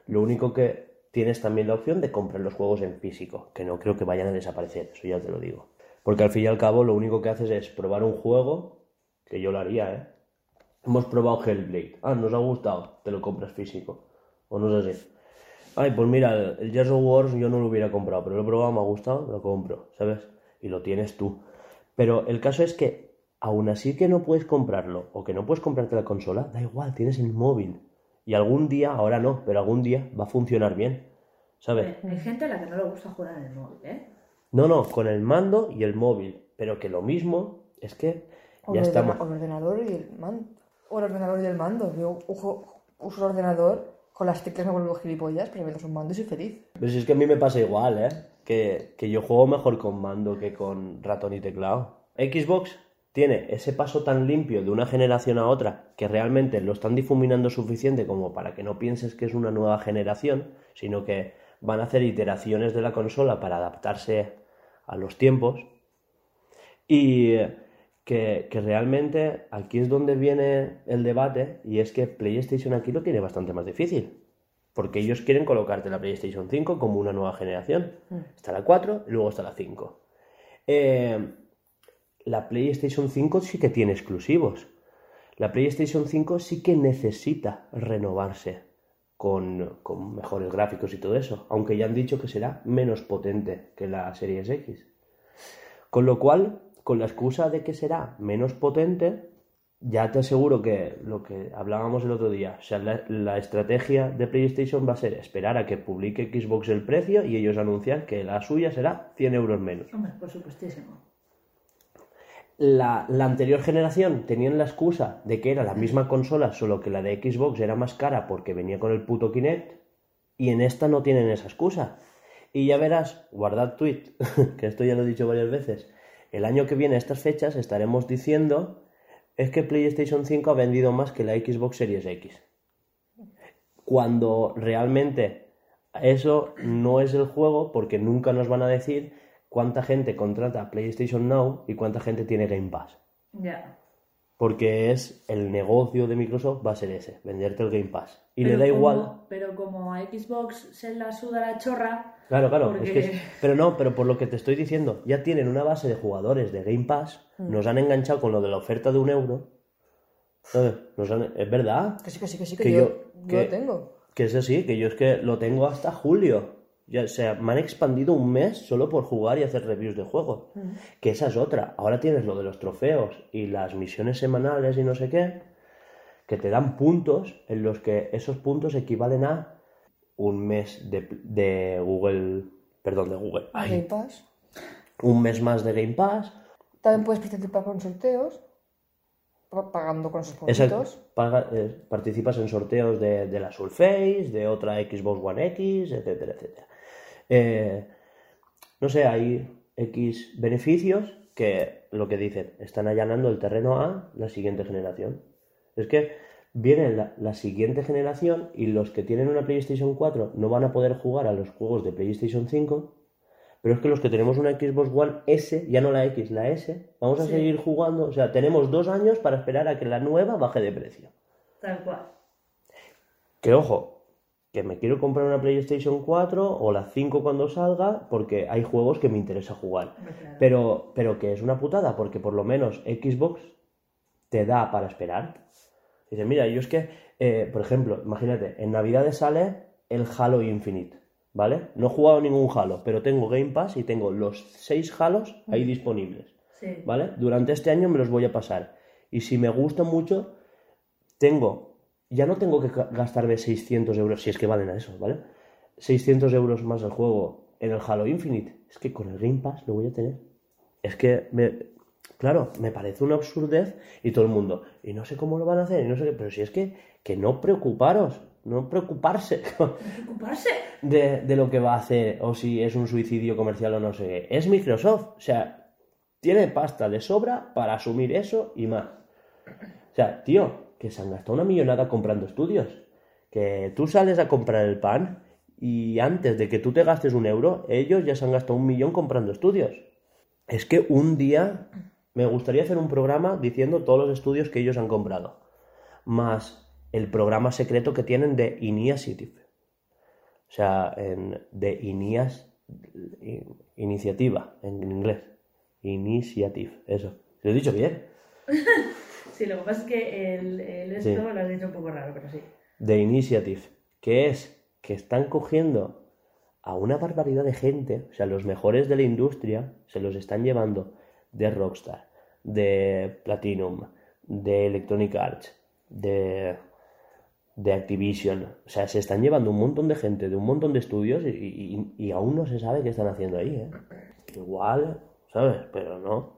Lo único que tienes también la opción de comprar los juegos en físico, que no creo que vayan a desaparecer, eso ya te lo digo. Porque al fin y al cabo lo único que haces es probar un juego, que yo lo haría, ¿eh? Hemos probado Hellblade. Ah, nos ha gustado, te lo compras físico. O no es así. Ay, pues mira, el, el Gears of War yo no lo hubiera comprado, pero lo he probado, me ha gustado, lo compro, ¿sabes? Y lo tienes tú. Pero el caso es que, aún así que no puedes comprarlo, o que no puedes comprarte la consola, da igual, tienes el móvil. Y algún día, ahora no, pero algún día va a funcionar bien, ¿sabes? Hay gente a la que no le gusta jugar en el móvil, ¿eh? No, no, con el mando y el móvil. Pero que lo mismo es que O ya el, estamos. el ordenador y el mando. O el ordenador y el mando. Yo uso, uso el ordenador, con las teclas me vuelvo gilipollas, pero me un mando y soy feliz. Pero si es que a mí me pasa igual, ¿eh? Que, que yo juego mejor con mando que con ratón y teclado. Xbox tiene ese paso tan limpio de una generación a otra que realmente lo están difuminando suficiente como para que no pienses que es una nueva generación, sino que van a hacer iteraciones de la consola para adaptarse a los tiempos. Y que, que realmente aquí es donde viene el debate y es que PlayStation aquí lo tiene bastante más difícil. Porque ellos quieren colocarte la PlayStation 5 como una nueva generación. Está la 4 y luego está la 5. Eh, la PlayStation 5 sí que tiene exclusivos. La PlayStation 5 sí que necesita renovarse con, con mejores gráficos y todo eso. Aunque ya han dicho que será menos potente que la Series X. Con lo cual, con la excusa de que será menos potente, ya te aseguro que lo que hablábamos el otro día, o sea, la, la estrategia de PlayStation va a ser esperar a que publique Xbox el precio y ellos anuncian que la suya será 100 euros menos. Hombre, por supuestísimo. La, la anterior generación tenían la excusa de que era la misma consola, solo que la de Xbox era más cara porque venía con el puto Kinect, y en esta no tienen esa excusa. Y ya verás, guardad tweet, que esto ya lo he dicho varias veces, el año que viene a estas fechas estaremos diciendo es que PlayStation 5 ha vendido más que la Xbox Series X. Cuando realmente eso no es el juego porque nunca nos van a decir cuánta gente contrata PlayStation Now y cuánta gente tiene Game Pass. Ya. Porque es el negocio de Microsoft va a ser ese, venderte el Game Pass. Y Pero le da como- igual. Pero como a Xbox se la suda la chorra, Claro, claro, Porque- es que es- pero no, pero por lo que te estoy diciendo, ya tienen una base de jugadores de Game Pass, Mm. nos han enganchado con lo de la oferta de un euro. ¿sabes? Nos han- es verdad, Que sí, que sí, que sí, que, Que yo, que- lo tengo. que es así, que yo es que lo tengo hasta julio. Ya, o sea, me han expandido un mes solo por jugar y hacer reviews de juegos. Que esa es otra. Ahora tienes lo de los trofeos y las misiones semanales y no sé qué, que te dan puntos en los que esos puntos equivalen a un mes de, de Google, perdón, de Google, ay, Game Pass. un mes más de Game Pass. También puedes participar con sorteos, pa- pagando con esos puntos. Paga- eh, participas en sorteos de, de la Surface, de otra Xbox One X, etcétera, etcétera. Eh, no sé, hay X beneficios que lo que dicen, están allanando el terreno a la siguiente generación. Es que viene la, la siguiente generación y los que tienen una PlayStation 4 no van a poder jugar a los juegos de PlayStation 5, pero es que los que tenemos una Xbox One S, ya no la X, la S, vamos a Sí. seguir jugando. O sea, tenemos dos años para esperar a que la nueva baje de precio. tal cual. Que ojo, que me quiero comprar una PlayStation 4 o la 5 cuando salga, porque hay juegos que me interesa jugar. Claro. Pero, pero que es una putada, porque por lo menos Xbox te da para esperar. Dice, mira, yo es que, eh, por ejemplo, imagínate, en Navidades sale el Halo Infinite, ¿vale? No he jugado ningún Halo, pero tengo Game Pass y tengo los seis Halos ahí disponibles, Sí. ¿vale? Durante este año me los voy a pasar. Y si me gusta mucho, tengo, ya no tengo que ga- gastarme 600 euros, si es que valen a eso, ¿vale? 600 euros más el juego en el Halo Infinite. Es que con el Game Pass lo voy a tener. Es que, me, claro, me parece una absurdez y todo el mundo, y no sé cómo lo van a hacer, y no sé qué, pero si es que, que no preocuparos, no preocuparse Preocuparse. de, de lo que va a hacer o si es un suicidio comercial o no sé qué. Es Microsoft, o sea, tiene pasta de sobra para asumir eso y más. O sea, tío, que se han gastado una millonada comprando estudios. Que tú sales a comprar el pan y antes de que tú te gastes un euro, ellos ya se han gastado un millón comprando estudios. Es que un día me gustaría hacer un programa diciendo todos los estudios que ellos han comprado. Más el programa secreto que tienen de Initiative. O sea, en, de Inias, iniciativa, en inglés. Initiative, eso. ¿Lo he dicho bien? Sí, lo que pasa es que el, el esto Sí. lo has dicho un poco raro, pero sí. de Initiative, que es que están cogiendo a una barbaridad de gente, o sea, los mejores de la industria se los están llevando de Rockstar, de Platinum, de Electronic Arts, de, de Activision, o sea, se están llevando un montón de gente de un montón de estudios y, y- y aún no se sabe qué están haciendo ahí, ¿eh? Igual, ¿sabes? Pero no.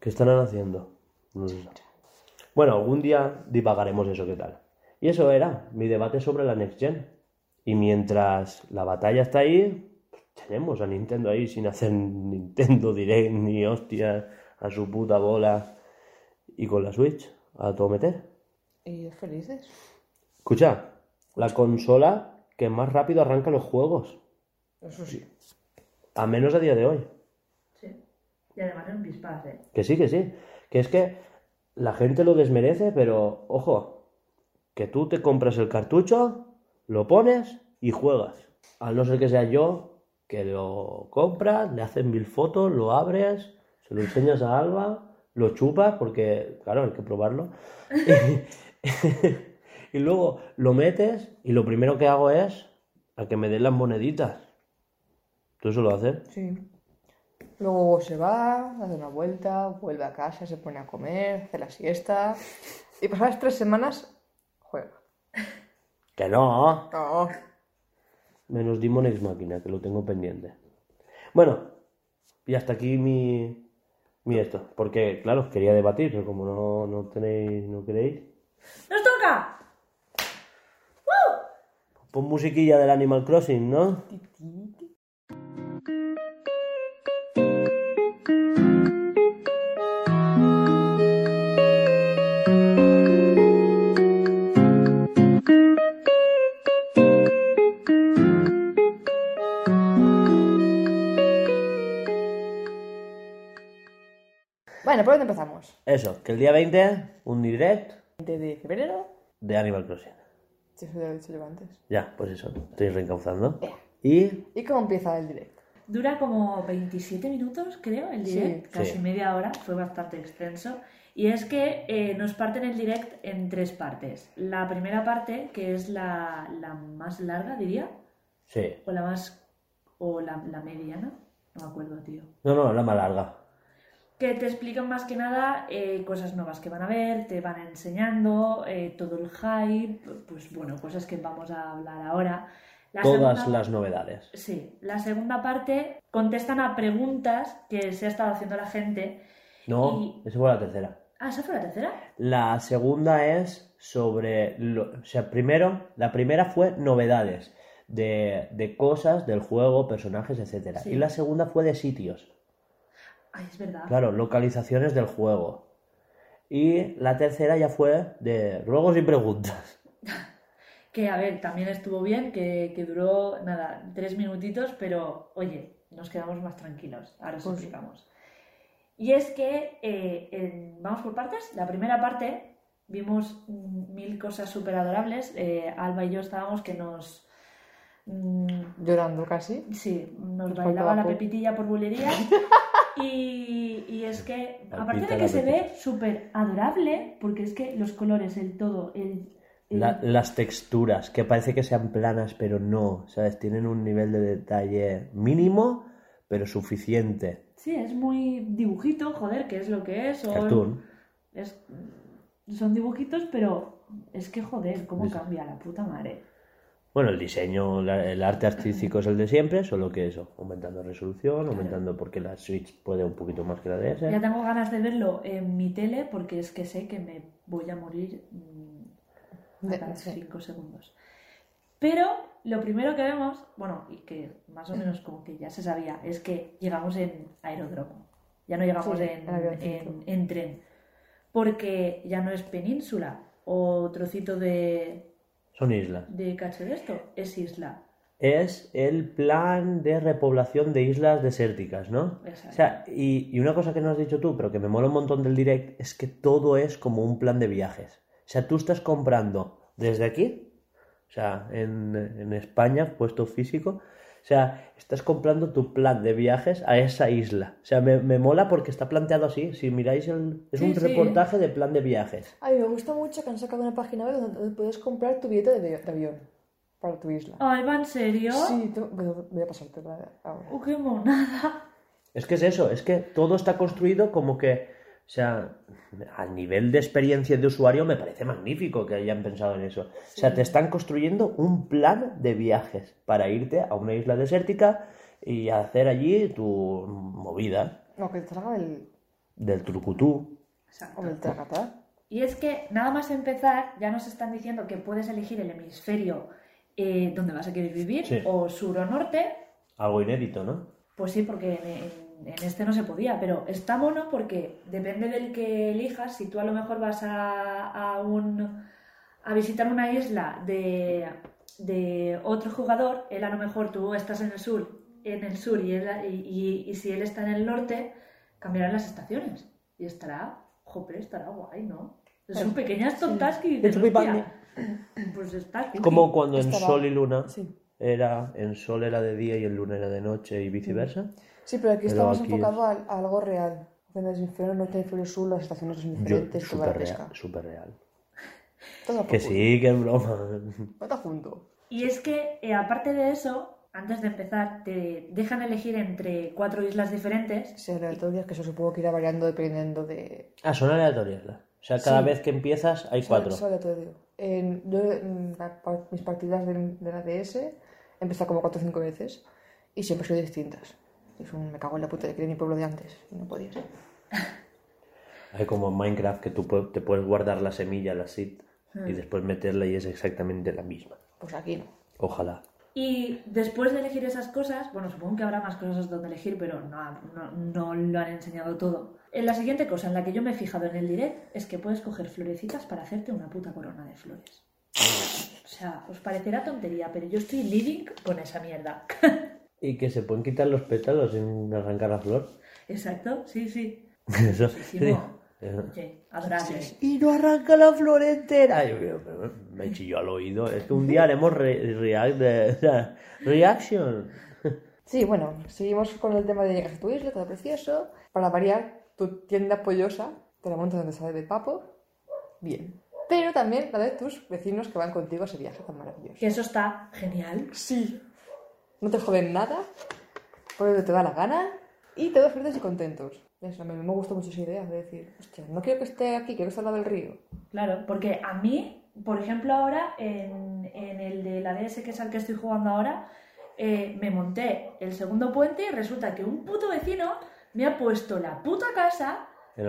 ¿Qué estarán haciendo? No. Bueno, algún día divagaremos eso, ¿qué tal? Y eso era mi debate sobre la Next Gen. Y mientras la batalla está ahí, tenemos a Nintendo ahí sin hacer Nintendo Direct ni hostias a su puta bola y con la Switch a todo meter. Y felices. Escucha, la consola que más rápido arranca los juegos, Eso sí. a menos a día de hoy. Sí. Y además es un pispás, ¿eh? Que sí, que sí. Que es que la gente lo desmerece, pero ojo, que tú te compras el cartucho, lo pones y juegas. Al no ser que sea yo, que lo compras, le hacen mil fotos, lo abres, se lo enseñas a Alba, lo chupas, porque, claro, hay que probarlo. y luego lo metes y lo primero que hago es a que me den las moneditas. ¿Tú eso lo haces? Sí. Luego se va, hace una vuelta, vuelve a casa, se pone a comer, hace la siesta. Y pasadas tres semanas, juega. Que no. No. Menos Demon Ex Máquina, que lo tengo pendiente. Bueno, y hasta aquí mi, mi esto. Porque, claro, quería debatir, pero como no, no tenéis, no queréis. ¡Nos toca! Pon musiquilla del Animal Crossing, ¿no? Bueno, ¿por dónde empezamos? Eso, que el día 20, un direct 20 de febrero. de Animal Crossing. Sí, eso ya lo he dicho yo antes. Ya, pues eso, estoy reencauzando. Eh. Y ¿Y cómo empieza el directo? Dura como 27 minutos, creo, el Sí, direct, casi sí. media hora, fue bastante extenso. Y es que eh, nos parten el direct en tres partes. La primera parte, que es la, la más larga, diría, sí. o la más. o la, la mediana, no me acuerdo, tío. No, no, la más larga. Que te explican más que nada eh, cosas nuevas que van a ver, te van enseñando eh, todo el hype, pues bueno, cosas que vamos a hablar ahora. La Todas segunda- las novedades. Sí, la segunda parte contestan a preguntas que se ha estado haciendo la gente. No, Y- esa fue la tercera. Ah, ¿esa fue la tercera? La segunda es sobre, lo- o sea, primero, la primera fue novedades de, de cosas del juego, personajes, etcétera. Sí. Y la segunda fue de sitios, Ay, es verdad. claro, localizaciones del juego. Y la tercera ya fue de ruegos y preguntas. Que a ver, también estuvo bien, que, que duró, nada, tres minutitos, pero oye, nos quedamos más tranquilos. Ahora os Pues- explicamos. Y es que, eh, en- vamos por partes. La primera parte vimos mil cosas súper adorables. Eh, Alba y yo estábamos que nos, mm, Llorando casi. Sí, nos bailaba la pepitilla por bulería. y, y es que, aparte de que se ve súper adorable, porque es que los colores, el todo, el. el- La- las texturas, que parece que sean planas, pero no, ¿sabes? Tienen un nivel de detalle mínimo, pero suficiente. Sí, es muy dibujito, joder, que es lo que es. Cartoon. es- son dibujitos, pero es que, joder, cómo cambia la puta madre. Bueno, el diseño, la- el arte artístico es el de siempre, solo que eso, aumentando resolución, aumentando porque la Switch puede un poquito más que la DS. Ya tengo ganas de verlo en mi tele porque es que sé que me voy a morir mm, a cada sí. 5 segundos. Pero lo primero que vemos, bueno, y que más o menos como que ya se sabía, es que llegamos en aeródromo. Ya no llegamos Sí, en- en tren. Porque ya no es península o trocito de, Son islas. de cacho de esto, es isla. Es el plan de repoblación de islas desérticas, ¿no? Exacto. O sea, y, y una cosa que no has dicho tú, pero que me mola un montón del direct, es que todo es como un plan de viajes. O sea, tú estás comprando desde aquí, o sea, en, en España, puesto físico, o sea, estás comprando tu plan de viajes a esa isla. O sea, me, me mola porque está planteado así. Si miráis el... Es Sí, un sí. reportaje de plan de viajes. Ay, me gusta mucho que han sacado una página web donde, puedes comprar tu billete de, de avión para tu isla. Ay, ¿va en serio? Sí, te- voy a- voy a pasarte ahora. ¡Oh, qué monada! Es que es eso, es que todo está construido como que, o sea, a nivel de experiencia de usuario me parece magnífico que hayan pensado en eso. O sea, te están construyendo un plan de viajes para irte a una isla desértica y hacer allí tu movida No, que te salga el, del trucutú. Exacto. o del tracatá. Y es que nada más empezar, ya nos están diciendo que puedes elegir el hemisferio eh, donde vas a querer vivir, Sí. o sur o norte. Algo inédito, ¿no? Pues sí, porque en, en- en este no se podía, pero está mono porque depende del que elijas, si tú a lo mejor vas a, a un, a visitar una isla de, de otro jugador, él a lo mejor tú estás en el sur, en el sur y, él- y, y- y si él está en el norte, cambiarán las estaciones. Y estará, joder, estará guay, ¿no? Son pequeñas tontas que dices, Es muy "Hostia, pues está cookie". Como cuando en Sol y Luna Sí. era, en Sol era de día y en Luna era de noche y viceversa. Sí, pero aquí Pero estamos aquí enfocados a, a algo real. En el hemisferio norte y hemisferio sur las estaciones son Yo, diferentes, toda la pesca. real, súper real. Que sí, que es broma. Todo junto. Y es que, eh, aparte de eso, antes de empezar, te dejan elegir entre cuatro islas diferentes. Sí, aleatorias que eso supongo que irá variando dependiendo de... Ah, son aleatorias. ¿la? O sea, cada Sí. vez que empiezas hay Es cuatro. es aleatorio. En, yo, en la mis partidas de, de la DS he empezado como 4 o 5 veces y siempre son distintas. Es un me cago en la puta de que era mi pueblo de antes. y No podía ser. Hay como en Minecraft que tú te puedes guardar la semilla, la seed, y después meterla y es exactamente la misma. Pues aquí no. Ojalá. Y después de elegir esas cosas, bueno, supongo que habrá más cosas donde elegir, pero no, no, no lo han enseñado todo. En la siguiente cosa en la que yo me he fijado en el direct es que puedes coger florecitas para hacerte una puta corona de flores. O sea, os parecerá tontería, pero yo estoy living con esa mierda. Y que se pueden quitar los pétalos sin arrancar la flor. Exacto, sí, sí. Eso. Muchísimo. Eh, adorable. Y no arranca la flor entera. Pero me chilló al oído. Es que un día haremos re- react de- o sea, reaction. Sí, bueno, seguimos con el tema de llegar a tu isla, todo precioso. Para variar, tu tienda pollosa te la montas donde sale de papo. Bien. Pero también la de tus vecinos que van contigo a ese viaje tan maravilloso. Que eso está genial. Sí. No te joden nada, por donde te da la gana y todos felices y contentos. Eso, a mí me gustó mucho esa idea de decir, hostia, no quiero que esté aquí, quiero que esté al lado del río. Claro, porque a mí, por ejemplo, ahora en, en el de la DS, que es al que estoy jugando ahora, eh, me monté el segundo puente y resulta que un puto vecino me ha puesto la puta casa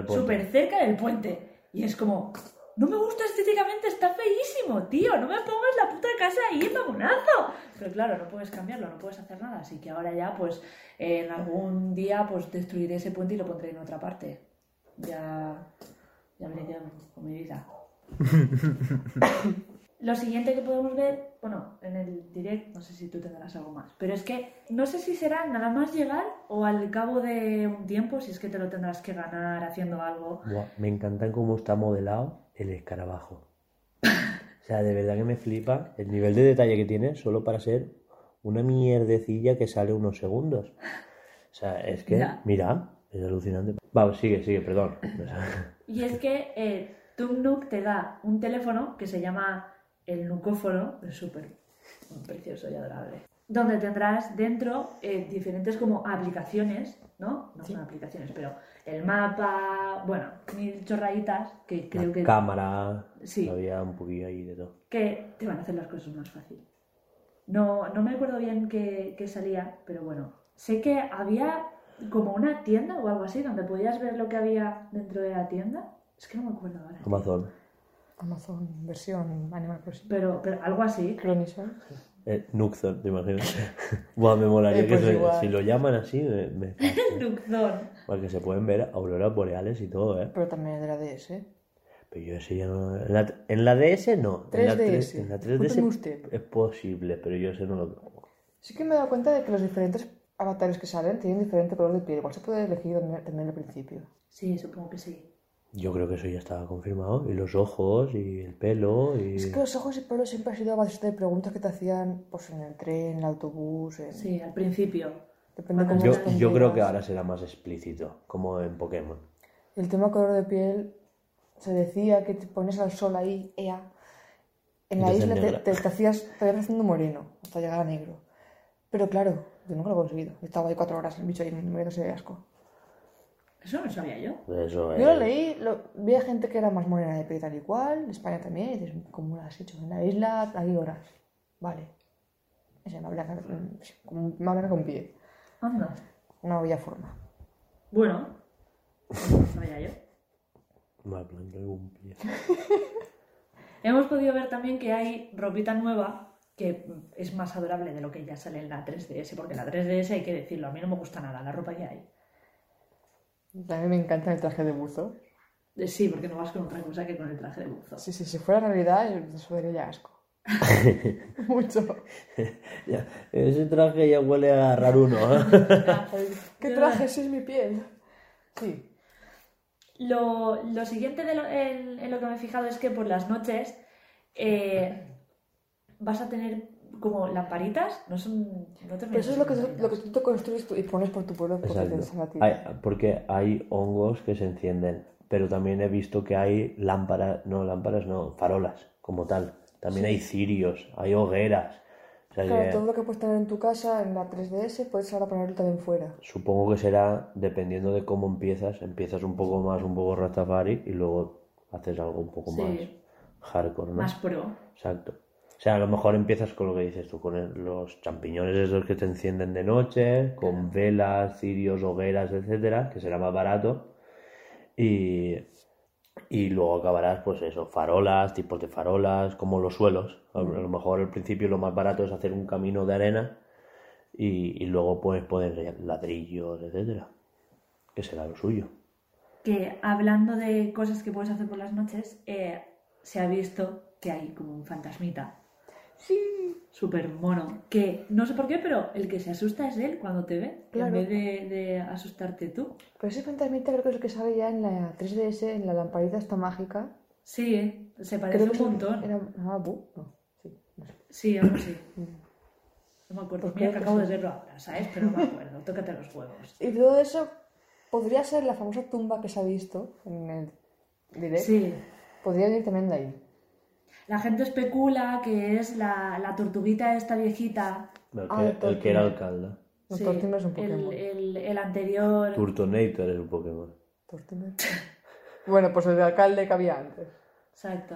súper cerca del puente. Y es como, no me gusta estéticamente, está feísimo, tío, no me pongas la puta casa ahí, mamonazo. Pero claro, no puedes cambiarlo, no puedes hacer nada, así que ahora ya, pues, en algún día, pues destruiré ese puente y lo pondré en otra parte. Ya, ya veré qué con mi vida. Lo siguiente que podemos ver, bueno, en el direct, no sé si tú tendrás algo más, pero es que no sé si será nada más llegar o al cabo de un tiempo, si es que te lo tendrás que ganar haciendo algo. Buah, me encantan cómo está modelado el escarabajo. O sea, de verdad que me flipa el nivel de detalle que tiene solo para ser una mierdecilla que sale unos segundos. O sea, es que, mira, es alucinante. Va, sigue, sigue, perdón. Y es que eh, Tum Nook te da un teléfono que se llama el Nucófono, es súper precioso y adorable, donde tendrás dentro eh, diferentes como aplicaciones, ¿no? No son aplicaciones, pero el mapa, bueno, mil chorraditas que creo La que, cámara, Sí. había un poquillo ahí de todo. que te van a hacer las cosas más fácil. No, no me acuerdo bien qué, qué salía, pero bueno, sé que había como una tienda o algo así donde podías ver lo que había dentro de la tienda. Es que no me acuerdo ahora. Amazon. Amazon, versión Animal Crossing. Pero, pero algo así. Clonison. Eh, Nuxon, ¿te imaginas? Buah, me molaría Eh, que pues se- igual. si lo llaman así, me, me- Duxon. porque se pueden ver auroras boreales y todo, ¿eh? Pero también de la DS. Pero yo ese ya no... En la, en la DS no. En la 3DS. 3, en la 3DS Cuéntame usted. es posible, pero yo ese no lo tengo. Sí que me he dado cuenta de que los diferentes avatares que salen tienen diferente color de piel. Igual se puede elegir también al principio. Sí, supongo que sí. Yo creo que eso ya estaba confirmado. Y los ojos, y el pelo, y... Es que los ojos y pelo siempre ha sido a base de preguntas que te hacían pues, en el tren, en el autobús. En... Sí, al principio. Depende cómo Yo, yo creo que ahora será más explícito, como en Pokémon. El tema color de piel, se decía que te pones al sol ahí, ea. En la Entonces isla te, te, te hacías, te ibas haciendo moreno hasta llegar a negro. Pero claro, yo nunca lo he conseguido. Estaba ahí cuatro horas el bicho ahí muriéndose de asco. Eso no lo sabía yo. Eso es... Yo lo leí, lo, vi a gente que era más morena de piel tal y cual, en España también, y dices, ¿cómo lo has hecho? En la isla hay horas. Vale. Ese me habla, como- me habla con pie. Anda. No había forma. Bueno, no lo sabía yo. Más blanco que un pie. Hemos podido ver también que hay ropita nueva que es más adorable de lo que ya sale en la 3DS, porque la 3DS hay que decirlo, a mí no me gusta nada la ropa que hay. A mí me encanta el traje de buzo. Eh, Sí, porque no vas con otra cosa que con el traje de buzo. Sí, sí, si fuera realidad, yo eso daría ya asco. Mucho. Ya, ese traje ya huele a agarrar uno. ¿eh? ¿Qué traje? Esa es mi piel. Sí. Lo, lo siguiente de lo- en, en lo que me he fijado es que por las noches eh, vas a tener como lamparitas, no son... No te eso es lo que, lamparitas. lo que tú te construyes y pones por tu pueblo porque te. Hay- porque hay hongos que se encienden, pero también he visto que hay lámparas, no lámparas, no, farolas como tal. También hay cirios, hay hogueras. O sea Claro, que todo lo que puedes tener en tu casa, en la 3DS, puedes ahora ponerlo también fuera. supongo que será dependiendo de cómo empiezas. Empiezas un poco más, un poco Rastafari y luego haces algo un poco Sí. más hardcore, ¿no? Más pro. Exacto. O sea, a lo mejor empiezas con lo que dices tú, con los champiñones esos que te encienden de noche, con velas, cirios, hogueras, etcétera, que será más barato. Y, y luego acabarás, pues eso, farolas, tipos de farolas, como los suelos. A lo a lo mejor al principio lo más barato es hacer un camino de arena y, y luego puedes poner ladrillos, etcétera, que será lo suyo. Que hablando de cosas que puedes hacer por las noches, eh, se ha visto que hay como un fantasmita. Sí. Súper mono. Que no sé por qué, pero el que se asusta es él cuando te ve, Claro. en vez de, de asustarte tú. Pero ese fantasmita creo que es el que sale ya en la 3DS, en la lamparita esta mágica. Sí, ¿eh? se parece Creo un montón. Era, ah, Bu, no, sí, no sé. Sí, algo así. No me acuerdo. Pues Mira que acabo de verlo ahora, ¿sabes? Pero no me acuerdo. Tócate los huevos. Y todo eso podría ser la famosa tumba que se ha visto en el direct. Sí. Podría venir también de ahí. La gente especula que es la, la tortuguita esta viejita. El Ah, que, el que era alcalde. No, Sí, Tortimer es un el, Pokémon. el, el anterior. Turtonator es un Pokémon. Tortimer. bueno, pues el de alcalde que había antes. Exacto.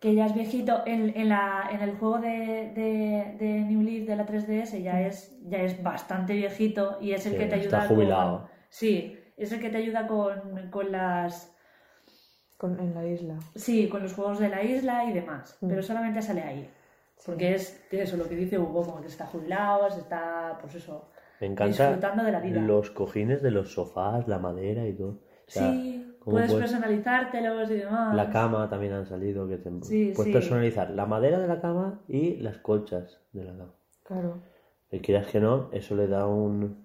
Que ya es viejito. En, en, la, en el juego de, de, de New Leaf de la 3DS ya es, ya es bastante viejito y es el Sí, que te está ayuda jubilado. con. Sí, es el que te ayuda con, con las. Con, en la isla. Sí, con los juegos de la isla y demás. Mm. Pero solamente sale ahí. Porque es eso lo que dice Hugo, como que está jubilado, se está, pues eso, Me encanta disfrutando de la vida. los cojines de los sofás, la madera y todo. O sea, sí, ¿cómo puedes puedes- personalizártelos y demás. La cama también han salido. Que te... Sí, puedes sí. personalizar la madera de la cama y las colchas de la cama. Claro. Que quieras que no, eso le da un,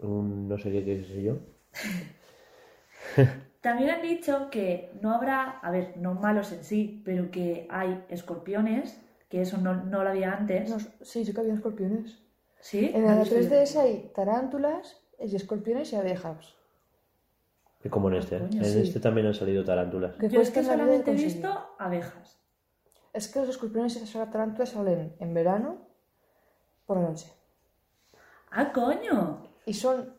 un no sé qué, qué sé yo. También han dicho que no habrá, a ver, no malos en sí, pero que hay escorpiones que eso no, no lo había antes. No, sí, sí que había escorpiones. ¿Sí? En la lo sé. 3DS hay tarántulas, y escorpiones y abejas. Y como en este. coño, en sí. este también han salido tarántulas. Yo es que solamente he visto abejas. Es que los escorpiones y las tarántulas salen en verano por la noche. ¡Ah, coño! Y son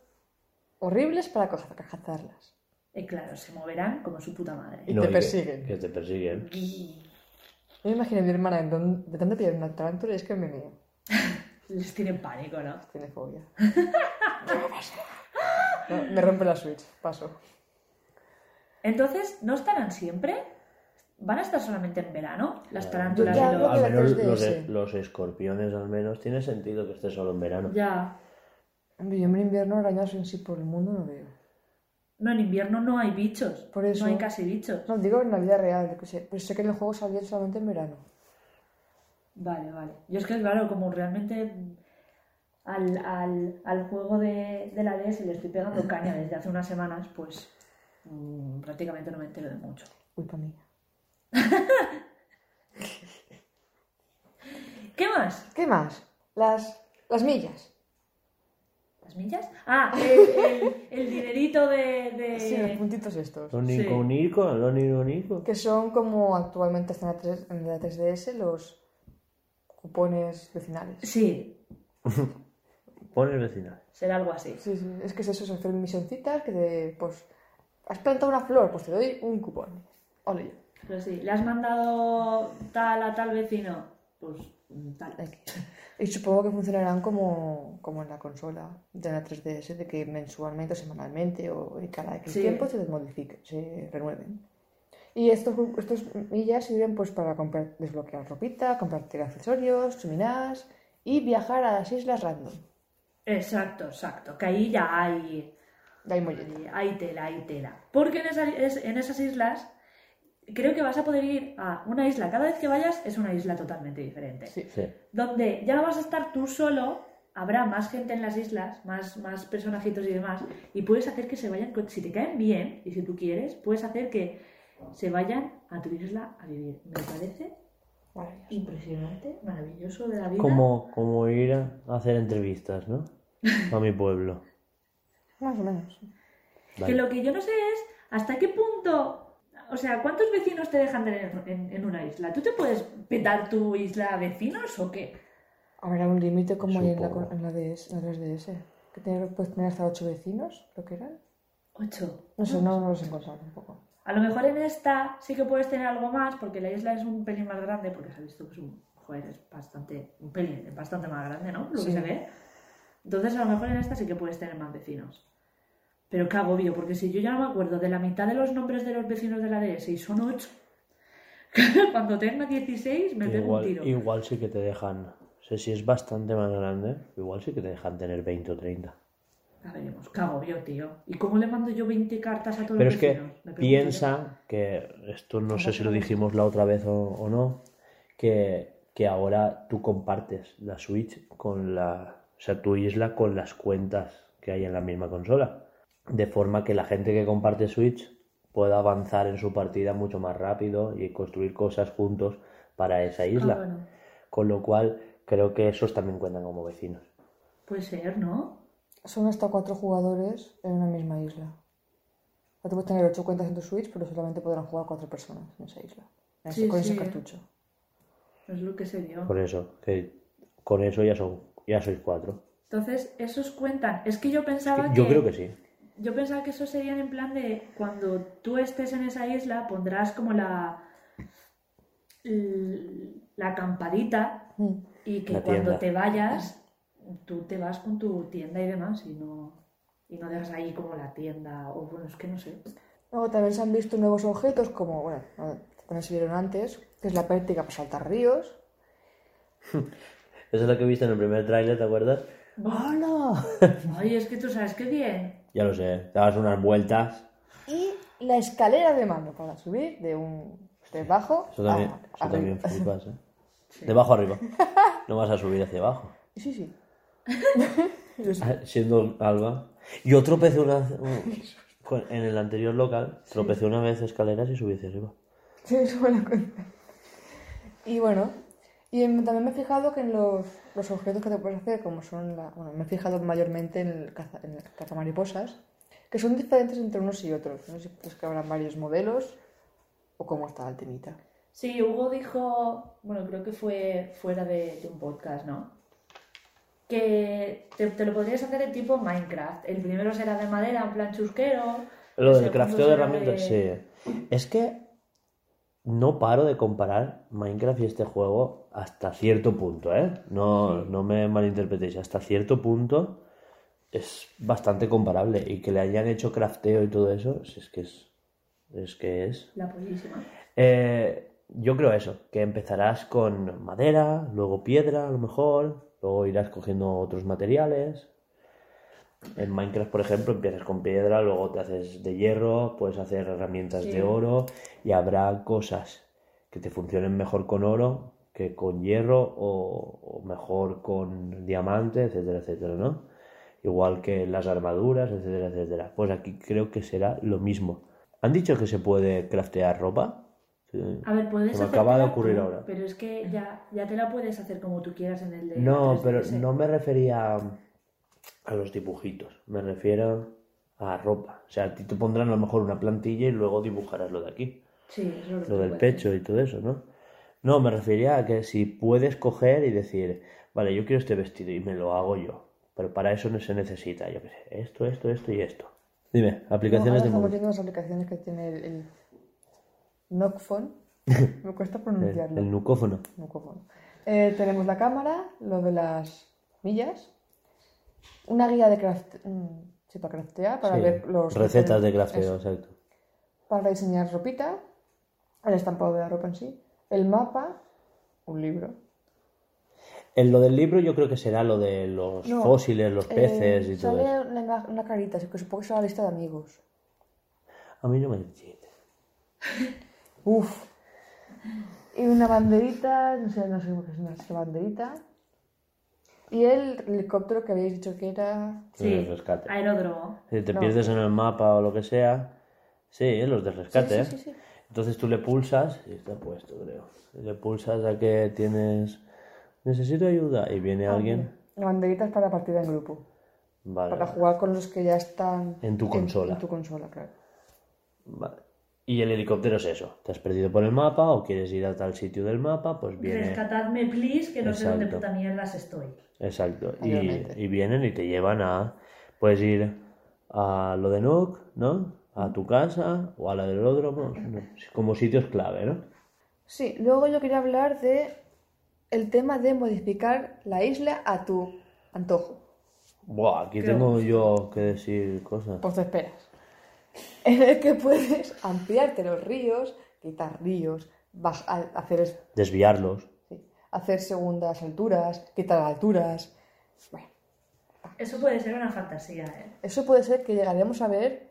horribles para ca- cazarlas. Y claro, se moverán como su puta madre. Y te que- persiguen. Que, te persiguen. Yo me imagino a mi hermana en don- de tanto pillar una tarántula y es que me mío. Les tiene pánico, ¿no? Tiene fobia. No, me rompe la Switch. Paso. Entonces, ¿no estarán siempre? ¿Van a estar solamente en verano? Las tarántulas Yo ya y los... Al la menos 3DS. los, los escorpiones, al menos, tiene sentido que esté solo en verano. Ya. Hombre, yo en invierno arañas en sí por el mundo no veo. No, en invierno no hay bichos. Por eso. No hay casi bichos. No, digo en la vida real, yo qué sé. Pero sé que en el juego salía solamente en verano. Vale, vale. Yo es que, claro, como realmente al, al, al juego de, de la DS le estoy pegando caña desde hace unas semanas, pues mm, prácticamente no me entero de mucho. Culpa mía. ¿Qué más? ¿Qué más? Las, las millas. ¿Las millas? Ah, el, el- el dinerito de... de- Sí, los puntitos estos. Lo Sí. único único, lo único único. Que son como actualmente están en la, 3, en la 3DS los cupones vecinales. Sí, Pon el vecinal. será algo así. Sí, sí. Es que es eso, es hacer misioncitas que te, pues, has plantado una flor, pues te doy un cupón. Ole. Pero sí, ¿le has mandado tal a tal vecino? Pues tal. Y supongo que funcionarán como, como en la consola de la 3DS, de que mensualmente o semanalmente o cada X Sí. tiempo se desmodifiquen, se renueven. Y estos, estos millas sirven pues para comprar, desbloquear ropita, comprarte accesorios, chuminás y viajar a las islas random. Exacto, exacto. Que ahí ya hay, hay, hay tela, hay tela. Porque en, esa- es- en esas islas creo que vas a poder ir a una isla. Cada vez que vayas es una isla totalmente diferente. Sí. Sí. Donde ya no vas a estar tú solo, habrá más gente en las islas, más, más personajitos y demás, y puedes hacer que se vayan, si te caen bien y si tú quieres, puedes hacer que se vayan a tu isla a vivir. Me parece Maravilloso. impresionante, maravilloso de la vida. Como, como ir a hacer entrevistas, ¿no? A mi pueblo. Más o menos. Que lo que yo no sé es hasta qué punto, o sea, ¿cuántos vecinos te dejan tener en, en una isla? ¿Tú te puedes petar tu isla a vecinos o qué? Habrá un límite como hay en la, en la, DS, en la 3DS. Que tener, puedes tener hasta 8 vecinos, lo que eran. Ocho. No sé, no, no los he encontrado tampoco. A lo mejor en esta sí que puedes tener algo más, porque la isla es un pelín más grande, porque se ha visto que es un, joder, es bastante, un pelín, bastante más grande, ¿no? Lo Sí. que se ve. Entonces a lo mejor en esta sí que puedes tener más vecinos. Pero qué agobio, porque si yo ya no me acuerdo de la mitad de los nombres de los vecinos de la DS y son ocho, cuando tenga 16 me pego un tiro. igual sí que te dejan. No sé si es bastante más grande, igual sí que te dejan tener 20 o 30. Ya veremos, qué agobio, tío. ¿Y cómo le mando yo 20 cartas a todos Pero los es que vecinos? Piensa que esto no sé si lo dijimos la otra vez o, o no, que, que ahora tú compartes la Switch con la, o sea, tu isla con las cuentas que hay en la misma consola. De forma que la gente que comparte Switch pueda avanzar en su partida mucho más rápido y construir cosas juntos para esa isla. Ah, bueno, Con lo cual creo que esos también cuentan como vecinos. puede ser, ¿no? Son hasta 4 jugadores en una misma isla. O tú puedes tener 8 cuentas en tu Switch, pero solamente podrán jugar 4 personas en esa isla. En ese- Sí, con sí. ese cartucho. Es lo que se dio. Por eso, que con eso ya son, ya sois cuatro. Entonces, esos cuentan. Es que yo pensaba Yo creo que sí. Yo pensaba que esos serían en plan de cuando tú estés en esa isla pondrás como la la acampadita Mm. y que cuando te vayas tú te vas con tu tienda y demás y no y no dejas ahí como la tienda o bueno es que no sé Luego también se han visto nuevos objetos como, bueno, no, también se vieron antes, que es la pértiga para saltar ríos. Esa es la que viste en el primer tráiler, ¿te acuerdas? ¡Hala! ay es que tú sabes qué bien Ya lo sé, dabas unas vueltas. Y la escalera de mano para subir de un de bajo Eso también, a- eso arriba. también flipas, ¿eh? De abajo arriba. No vas a subir hacia abajo. Sí, sí. Ah, Siendo Alba. Yo tropecé una un- con- en el anterior local, tropecé una vez escaleras y subí hacia arriba. Sí, eso me lo cuenta. Y bueno, Y también me he fijado que en los, los objetos que te puedes hacer, como son la... Bueno, me he fijado mayormente en el, caza, en el cazamariposas, que son diferentes entre unos y otros. No sé si es que habrán varios modelos o cómo está el temita. Sí, Hugo dijo, bueno, creo que fue fuera de, de un podcast, ¿no? Que te, te lo podrías hacer en tipo Minecraft. El primero será de madera, en plan chusquero. Lo el del crafteo de herramientas, sí. Es que no paro de comparar Minecraft y este juego hasta cierto punto, ¿eh? No, no me malinterpretéis, hasta cierto punto es bastante comparable. Y que le hayan hecho crafteo y todo eso, es que es. Es que es. La pollísima. Eh, yo creo eso, que empezarás con madera, luego piedra a lo mejor, luego irás cogiendo otros materiales. En Minecraft, por ejemplo, empiezas con piedra, luego te haces de hierro, puedes hacer herramientas Sí. de oro y habrá cosas que te funcionen mejor con oro que con hierro o, o mejor con diamante, etcétera, etcétera, ¿no? Igual que las armaduras, etcétera, etcétera. Pues aquí creo que será lo mismo. ¿Han dicho que se puede craftear ropa? Sí. A ver, puedes Se me acaba de ocurrir tú, ahora. Pero es que ya, ya te la puedes hacer como tú quieras en el de No, pero 3DS. no me refería a, a los dibujitos, me refiero a ropa. O sea, a ti te pondrán a lo mejor una plantilla y luego dibujarás lo de aquí, Sí, es lo, del puedes. pecho y todo eso, ¿no? No, me refería a que si puedes coger y decir, vale, yo quiero este vestido y me lo hago yo, pero para eso no se necesita, yo qué sé, esto, esto, esto y esto. Dime, No, aplicaciones ahora de móvil. las aplicaciones que tiene el, el Nocphone. Me cuesta El, pronunciarlo. el nucófono. Nocphone. Eh, tenemos la cámara, lo de las millas, una guía de craft, mm, sí, para craftear, para Sí, ver los Recetas de crafteo, exacto. para diseñar ropita, el estampado de la ropa en sí, el mapa, un libro. En lo del libro yo creo que será lo de los No, fósiles, los peces Eh, y todo sale eso. Una, una carita, así que supongo que será la lista de amigos. A mí no me chiste. Uf. Y una banderita, no sé, no sé qué es una banderita. Y el helicóptero que habéis dicho que era. Sí, El rescate. aeródromo. Si te No. pierdes en el mapa o lo que sea, sí, los de rescate, Sí, sí, sí, sí. Entonces tú le pulsas, y está puesto, creo. Le pulsas a que tienes. Necesito ayuda, y viene alguien. La banderita es para partida en grupo. Vale, Para jugar con los que ya están. En tu consola. En, tu consola, claro. vale. Y el helicóptero es eso. Te has perdido por el mapa o quieres ir a tal sitio del mapa, pues viene. Rescatadme, please, que no sé dónde puta mierdas estoy. Exacto. Y, vienen y te llevan a. Puedes ir a lo de Nook, ¿no? A tu casa o a la del como sitios clave, ¿no? Sí, luego yo quería hablar de el tema de modificar la isla a tu antojo. Buah, aquí Creo- tengo yo que decir cosas. Pues te esperas. En el que puedes ampliarte los ríos, quitar ríos, a- hacer, es- Desviarlos. sí, hacer segundas alturas, quitar alturas. Bueno, Eso puede ser una fantasía, ¿eh? eso puede ser que llegaremos a ver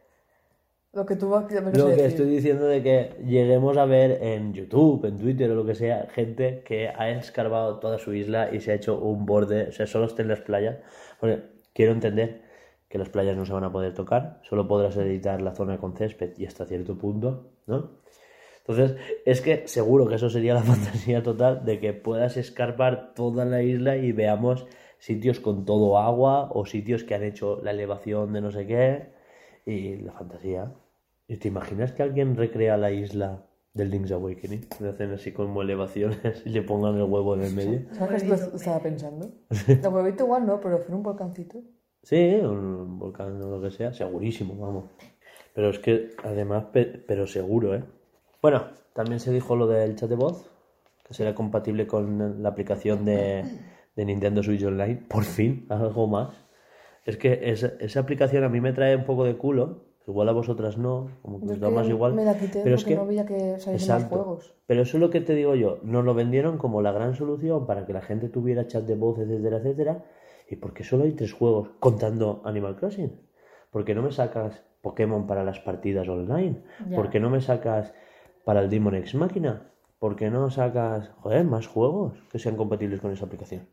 lo que tú vas a Lo decir. que estoy diciendo de que lleguemos a ver en YouTube, en Twitter o lo que sea, gente que ha escarbado toda su isla y se ha hecho un borde, o sea, solo está en las playas. Porque quiero entender que las playas no se van a poder tocar, solo podrás editar la zona con césped y hasta cierto punto, ¿no? Entonces, es que seguro que eso sería la fantasía total de que puedas escarpar toda la isla y veamos sitios con todo agua o sitios que han hecho la elevación de no sé qué y la fantasía. ¿Y te imaginas que alguien recrea la isla del Link's Awakening? Le hacen así como elevaciones y le pongan el huevo en el medio. ¿Sabes qué estaba pensando? El huevito igual no, pero hacer un volcancito. Sí, un volcán o lo que sea, segurísimo, vamos. Pero es que además, pe- pero seguro, ¿eh? Bueno, también se dijo lo del chat de voz, que será compatible con la aplicación de, de Nintendo Switch Online. Por fin, algo más. Es que esa, esa aplicación a mí me trae un poco de culo, igual a vosotras no, como que os da más igual. Me la quité pero porque es que no veía que juegos. Pero eso es lo que te digo yo. Nos lo vendieron como la gran solución para que la gente tuviera chat de voz, etcétera, etcétera. ¿Y por qué solo hay tres juegos contando Animal Crossing? ¿Por qué no me sacas Pokémon para las partidas online? ¿Por qué no me sacas para el Demon X Máquina? ¿Por qué no sacas, joder, más juegos que sean compatibles con esa aplicación?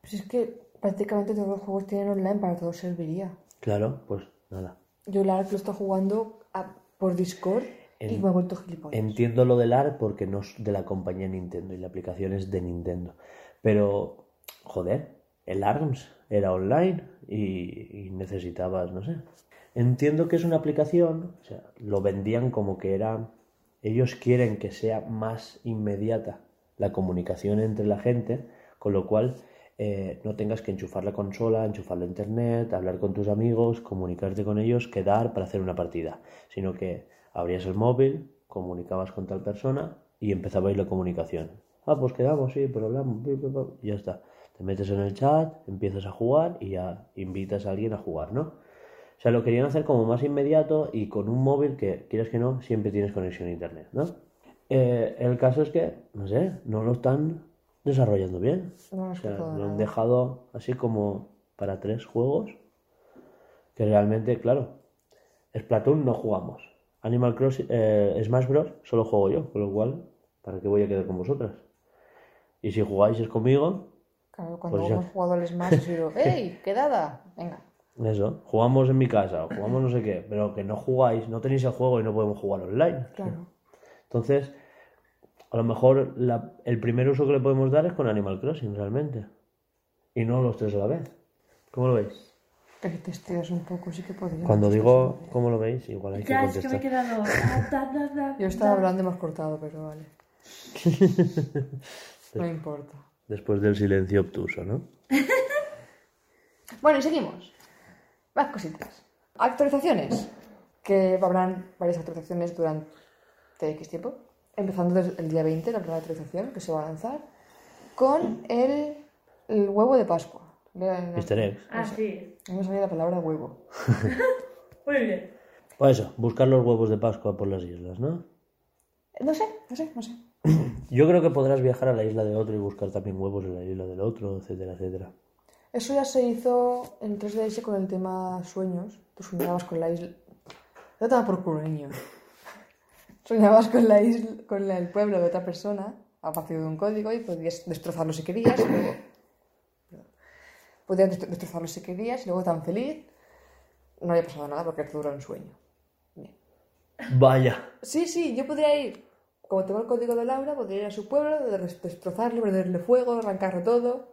Pues es que prácticamente todos los juegos tienen online, para todos serviría. Claro, pues nada. Yo la que lo estoy jugando a- por Discord Y me he vuelto gilipollas. Entiendo lo del AR porque no es de la compañía Nintendo y la aplicación es de Nintendo. Pero, joder, el ARMS era online y, y necesitabas, no sé. Entiendo que es una aplicación, o sea, lo vendían como que era. Ellos quieren que sea más inmediata la comunicación entre la gente, con lo cual eh, no tengas que enchufar la consola, enchufar la internet, hablar con tus amigos, comunicarte con ellos, quedar para hacer una partida, sino que abrías el móvil, comunicabas con tal persona y empezabais la comunicación. Ah, pues quedamos, sí, pero hablamos, ya está. Te metes en el chat, empiezas a jugar y ya invitas a alguien a jugar, ¿no? O sea, lo querían hacer como más inmediato y con un móvil que, quieras que no, siempre tienes conexión a internet, ¿no? Eh, el caso es que, no sé, no lo están desarrollando bien. No O sea, lo han dejado así como para tres juegos. Que realmente, claro, Splatoon no jugamos. Animal Crossing, eh, Smash Bros. solo juego yo, con lo cual, ¿para qué voy a quedar con vosotras? Y si jugáis es conmigo, Claro, cuando Pues ya. hemos jugado al Smash, he sido, ¡Ey! ¡Quedada! Venga. eso, jugamos en mi casa, o jugamos no sé qué, pero que no jugáis, no tenéis el juego y no podemos jugar online. Claro. Entonces, a lo mejor la- el primer uso que le podemos dar es con Animal Crossing, realmente. Y no los tres a la vez. ¿Cómo lo veis? Que si te estiras un poco, sí que podría. Cuando digo cómo lo veis, igual hay que Ya, es que me he contestar. quedado. da, da, da, Yo estaba hablando y me has cortado, pero vale. no importa. Después del silencio obtuso, ¿no? Bueno, y seguimos. Más cositas. Actualizaciones. Que habrán varias actualizaciones durante X tiempo. Empezando desde el día 20, la primera actualización que se va a lanzar. Con el, el huevo de Pascua. Vean, no- Easter eggs. Ah, sí. No me salía la palabra huevo. Muy bien. Pues eso, buscar los huevos de Pascua por las islas, ¿no? No sé, no sé, no sé. Yo creo que podrás viajar a la isla de otro y buscar también huevos en la isla del otro, etcétera, etcétera. Eso ya se hizo en 3DS con el tema sueños. Tú soñabas con la isla. No te por culo, niño. Soñabas con la isla, con la- el pueblo de otra persona a partir de un código y podías destrozarlo si querías. y luego... Podías destro- destrozarlo si querías y luego tan feliz. No había pasado nada porque te duró un sueño. Bien. Vaya. Sí, sí, yo podría ir. Como tengo el código de Laura, podría ir a su pueblo, des- destrozarle, prenderle fuego, arrancarle todo.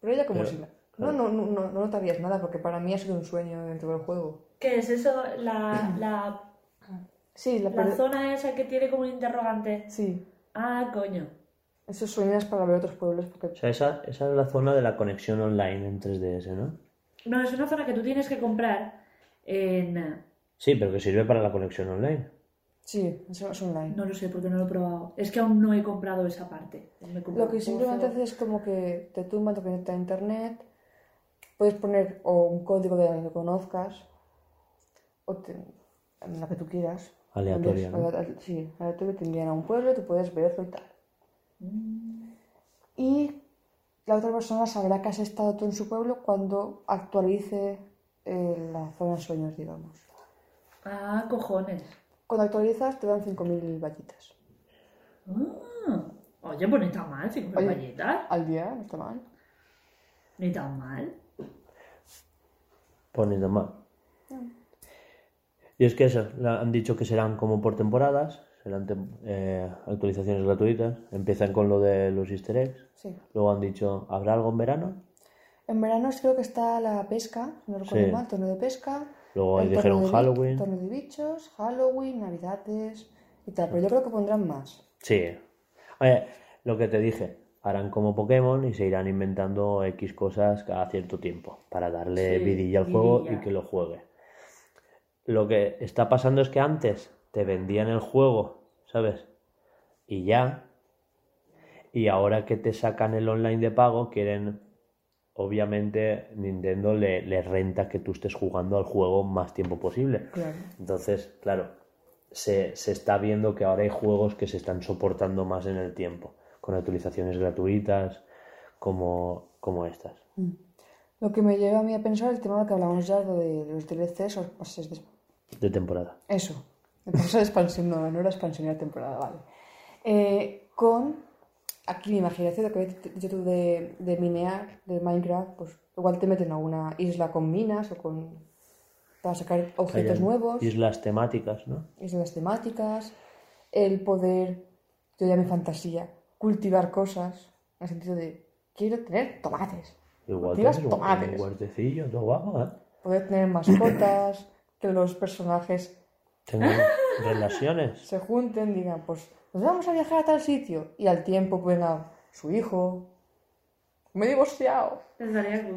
Pero ella como si... No, no, no, no, no notarías nada porque para mí ha sido un sueño dentro del juego. ¿Qué es eso? La, la, Sí, la, la zona esa que tiene como un interrogante. Sí, Ah, coño. esos sueños para ver otros pueblos O porque... sea, esa, esa es la zona de la conexión online en 3DS, ¿no? No, es una zona que tú tienes que comprar en... Sí, pero que sirve para la conexión online. Sí, eso es online. No lo sé porque no lo he probado. Es que aún no he comprado esa parte. Comprado Lo que simplemente pozo. hace es como que te tumba, te conecta a internet, puedes poner o un código de alguien que conozcas, o te- en la que tú quieras. Aleatoria, ¿no? Sí, aleatorio, te envían a un pueblo, tú puedes verlo y tal. Mm. Y la otra persona sabrá que has estado tú en su pueblo cuando actualice eh, la zona de sueños, digamos. Ah, cojones. Cuando actualizas te dan 5.000 vallitas. Ah. Oye, pues ni tan mal, cinco Oye. vallitas. Al día, no está mal. Ni tan mal. Pues ni tan mal. Y es que eso, la- han dicho que serán como por temporadas, serán tem- eh, actualizaciones gratuitas. Empiezan con lo de los easter eggs. Sí. Luego han dicho, ¿habrá algo en verano? En verano creo que está la pesca, no recuerdo Sí. mal, torneo de pesca. Luego ahí dijeron Halloween. De bichos, Halloween, Navidades y tal. Pero yo creo que pondrán más. Sí. Oye, lo que te dije, harán como Pokémon y se irán inventando X cosas cada cierto tiempo para darle Sí, vidilla al juego y que lo juegue. Lo que está pasando es que antes te vendían el juego, ¿sabes? Y ya. Y ahora que te sacan el online de pago, quieren. Obviamente, Nintendo le, le renta que tú estés jugando al juego más tiempo posible. Claro. Entonces, claro, se, se está viendo que ahora hay juegos que se están soportando más en el tiempo, con actualizaciones gratuitas como, como estas. Lo que me lleva a mí a pensar el tema que hablamos ya de los DLCs o pases de... De temporada. Eso. De expansión, no, no era expansión, era temporada, vale. Eh, con, aquí mi imaginación, lo que habías dicho tú de, de minear, de Minecraft, pues igual te meten a una isla con minas o con para sacar objetos nuevos, Islas temáticas, ¿no? islas temáticas, el poder, yo ya mi fantasía, cultivar cosas, en el sentido de, quiero tener tomates, Igual tienes tomates. un huertecillo, todo guapo, ¿eh? poder tener mascotas, que los personajes Tengo relaciones. se junten, digan, pues nos vamos a viajar a tal sitio, y al tiempo venga su hijo, me he divorciado. Estaría.